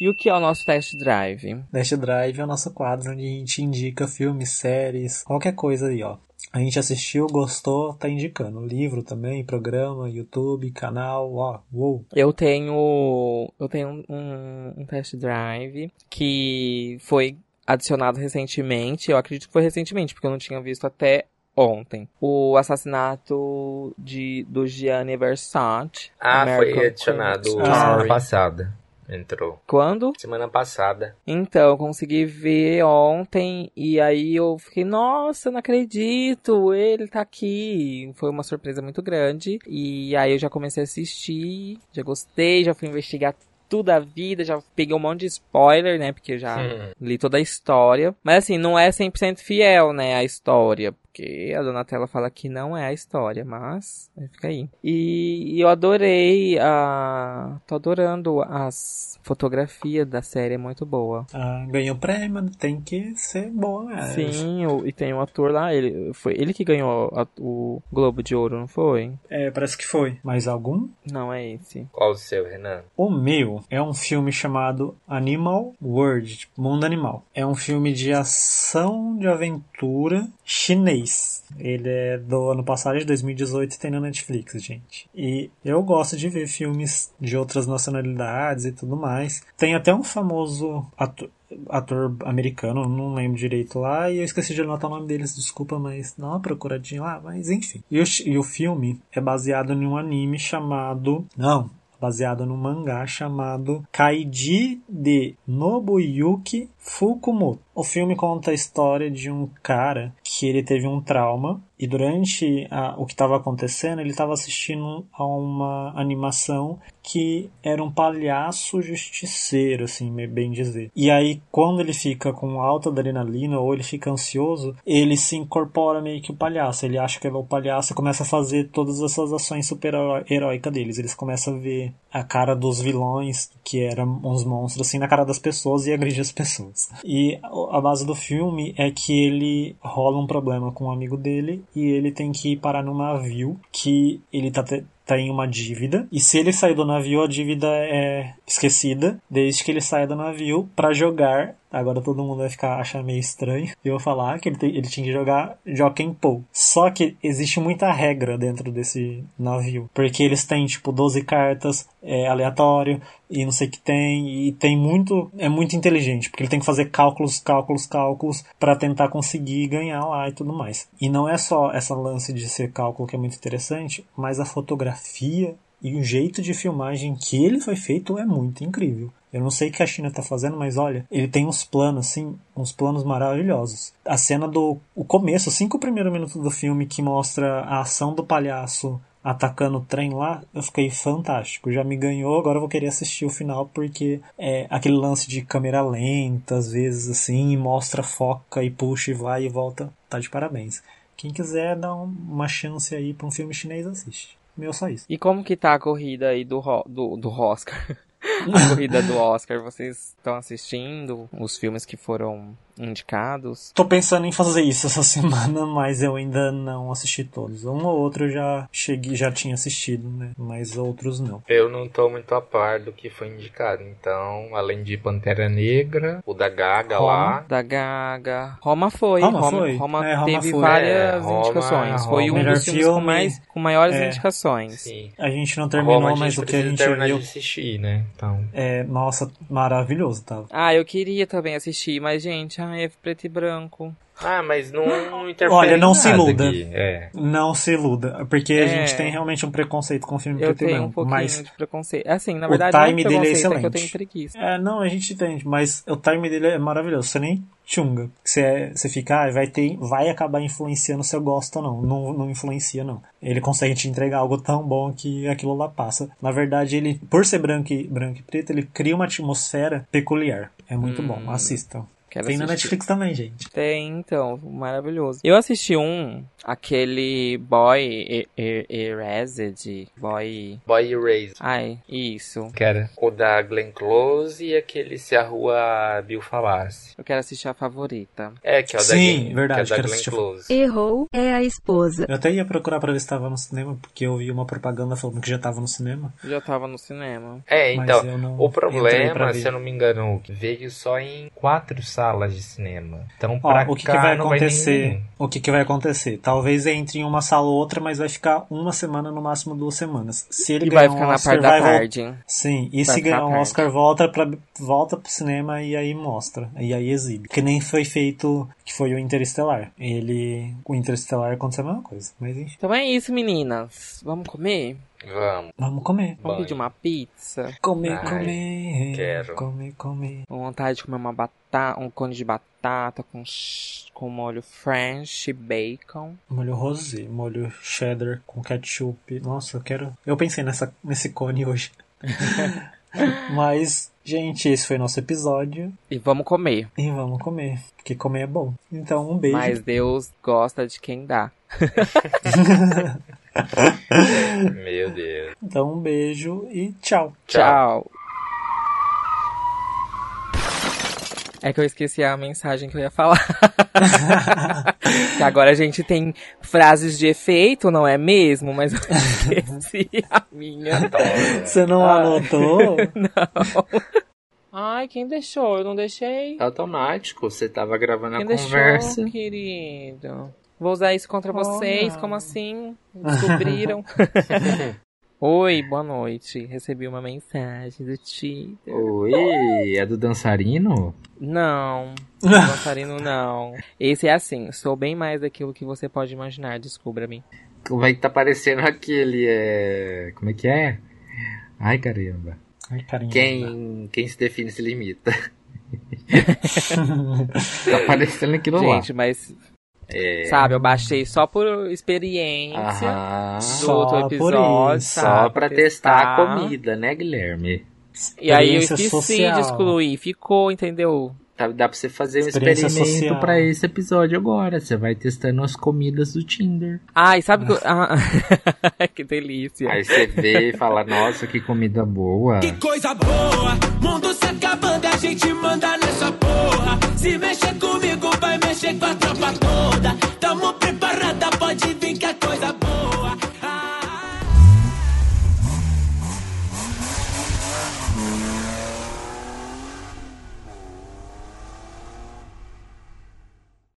E o que é o nosso test drive? Test Drive é o nosso quadro onde a gente indica filmes, séries, qualquer coisa aí, ó. A gente assistiu, gostou, tá indicando. Livro também, programa, YouTube, canal, ó. Uou. Eu tenho. Eu tenho um, um test drive que foi adicionado recentemente. Eu acredito que foi recentemente, porque eu não tinha visto até ontem. O assassinato de, do Gianni Versace. Ah, American foi adicionado Ah. semana passada. Entrou. Quando? Semana passada. Então, eu consegui ver ontem e aí eu fiquei, nossa, não acredito, ele tá aqui. Foi uma surpresa muito grande. E aí eu já comecei a assistir, já gostei, já fui investigar tudo da vida, já peguei um monte de spoiler, né? Porque eu já Hum. li toda a história. Mas assim, não é 100% fiel, né, a história. Porque a Donatella fala que não é a história, mas aí fica aí. E, e eu adorei a. tô adorando as fotografias da série, é muito boa. Ah, ganhou prêmio, tem que ser bom, né? Sim, o- e tem um ator lá, ele foi ele que ganhou a- o Globo de Ouro, não foi? É, parece que foi. Mais algum? Não é esse. Qual o seu, Renan? O meu é um filme chamado Animal World, tipo, Mundo Animal. É um filme de ação, de aventura chinês. Ele é do ano passado, de 2018, e tem na Netflix, gente. E eu gosto de ver filmes de outras nacionalidades e tudo mais. Tem até um famoso ator, ator americano, não lembro direito lá, e eu esqueci de anotar o nome deles, desculpa, mas dá uma procuradinha lá, mas enfim. E o, e o filme é baseado em um anime chamado. Não, baseado num mangá chamado Kaiji de Nobuyuki Fukumoto. O filme conta a história de um cara que ele teve um trauma e durante a- o que estava acontecendo ele estava assistindo a uma animação que era um palhaço justiceiro, assim, bem dizer. E aí, quando ele fica com alta adrenalina ou ele fica ansioso, ele se incorpora meio que o palhaço. Ele acha que é o palhaço e começa a fazer todas essas ações super-heróicas deles. Eles começam a ver a cara dos vilões, que eram uns monstros, assim, na cara das pessoas e agredir as pessoas. E a base do filme é que ele rola um problema com um amigo dele e ele tem que ir parar num navio que ele tá tem uma dívida e se ele sair do navio a dívida é esquecida. Desde que ele saia do navio pra jogar agora todo mundo vai ficar achar meio estranho eu vou falar que ele, ele tinha que jogar Joaquim Poe. Só que existe muita regra dentro desse navio porque eles têm tipo 12 cartas é, aleatório e não sei o que tem e tem muito é muito inteligente porque ele tem que fazer cálculos cálculos cálculos pra tentar conseguir ganhar lá e tudo mais. E não é só essa lance de ser cálculo que é muito interessante mas a fotografia e o jeito de filmagem que ele foi feito é muito incrível eu não sei o que a China tá fazendo, mas olha, ele tem uns planos, assim, uns planos maravilhosos. A cena do o começo, os cinco primeiros minutos do filme que mostra a ação do palhaço atacando o trem lá, eu fiquei fantástico. Já me ganhou, agora eu vou querer assistir o final porque é aquele lance de câmera lenta, às vezes assim, mostra, foca e puxa e vai e volta. Tá de parabéns. Quem quiser dar um- uma chance aí pra um filme chinês, assiste. Meu. E como que tá a corrida aí do, do, do Oscar? a corrida do Oscar, vocês estão assistindo os filmes que foram indicados? Tô pensando em fazer isso essa semana, mas eu ainda não assisti todos. Um ou outro eu já cheguei, já tinha assistido, né? Mas outros não. Eu não tô muito a par do que foi indicado. Então, além de Pantera Negra, o da Gaga Roma. lá. Da Gaga. Roma foi. Roma Roma, foi. Roma É, Roma teve foi. várias É, Roma- indicações. Foi um Melhor dos filmes filme. com, mais, com maiores É. indicações. Sim. A gente não terminou, Roma, mas o que a gente viu de assistir, né? Então. é, nossa, maravilhoso, tá? Ah, eu queria também assistir, mas, gente, é preto e branco. Ah, mas não, não interfere Olha, não se iluda. É. Não se iluda, porque a É. gente tem realmente um preconceito com filme Eu preto e tenho um branco, pouquinho mas de preconceito. Assim, na o verdade, não é time dele é é que eu excelente. tenho preguiça. É, não, a gente entende, mas o time dele é maravilhoso. Você nem chunga. Você, é- você fica, ah, vai, ter, vai acabar influenciando se eu gosto ou não. não. Não influencia, não. Ele consegue te entregar algo tão bom que aquilo lá passa. Na verdade, ele, por ser branco e, branco e preto, ele cria uma atmosfera peculiar. É muito Hum. bom. Assistam. Quero Tem na assistir. Netflix também, gente. Tem, então, maravilhoso. Eu assisti um, aquele Boy E- E- Erased, Boy... Boy Erased. Ai, isso. Que era o da Glenn Close e aquele Se a Rua Bill Falasse. Eu quero assistir a favorita. É, que é o da, Sim, Glenn, verdade, que é da quero Glenn assistir. Close. Errou é a esposa. Eu até ia procurar pra ver se tava no cinema, porque eu vi uma propaganda falando que já tava no cinema. Já tava no cinema. É, então, o problema, se eu não me engano, veio só em quatro salas de cinema. Então, Ó, pra o que, cá que vai não acontecer? ninguém. o que, que vai acontecer? Talvez entre em uma sala ou outra, mas vai ficar uma semana, no máximo duas semanas. Se ele E vai ganhar ficar um na Oscar, parte da vai tarde. Sim, e Vai se ganhar um tarde. Oscar, volta, pra, volta pro cinema e aí mostra. E aí exibe. Que nem foi feito, que foi o Interestelar. Ele, o Interestelar aconteceu a mesma coisa. Mas enfim, Então é isso, meninas. Vamos comer? Vamos. vamos comer. Vamos pedir uma pizza? Comer, Ai, comer. quero. Comer, comer. Com vontade de comer uma batata, um cone de batata com, com molho French, bacon. Molho rosé, molho cheddar com ketchup. Nossa, eu quero. Eu pensei nessa, nesse cone hoje. Mas, gente, esse foi nosso episódio. E vamos comer. E vamos comer. Porque comer é bom. Então, um beijo. Mas Deus gosta de quem dá. Meu Deus. Então, um beijo e tchau. Tchau. É que eu esqueci a mensagem que eu ia falar. que agora a gente tem frases de efeito, não é mesmo? Mas eu esqueci a minha. Você não Ah. anotou? Não. Ai, quem deixou? Eu não deixei. Automático, você tava gravando a Quem conversa. deixou, querido? Vou usar isso contra vocês? não. Como assim? Descobriram? Oi, boa noite. Recebi uma mensagem do Tinder. Oi, é do dançarino? Não, dançarino não. Esse é assim, sou bem mais daquilo que você pode imaginar, descubra-me. Como é que tá parecendo aquele, é... Como é que é? Ai, caramba. Ai, carinha. Quem, quem se define se limita. tá parecendo aquilo Gente, mas, lá. É... sabe, eu baixei só por experiência Aham. do Só outro por episódio, isso. Só pra testar a comida, né, Guilherme? E aí eu esqueci social. de excluir, ficou, entendeu? Tá- Dá pra você fazer um experimento pra esse episódio agora. Você vai testando as comidas do Tinder. Ai, sabe que eu... ah, que delícia. Aí você vê e fala, nossa, que comida boa. Que coisa boa, mundo se acabando, a gente manda nessa porra. Se mexer comigo, vai mexer com a tropa toda. Tamo preparada, pode vir que a coisa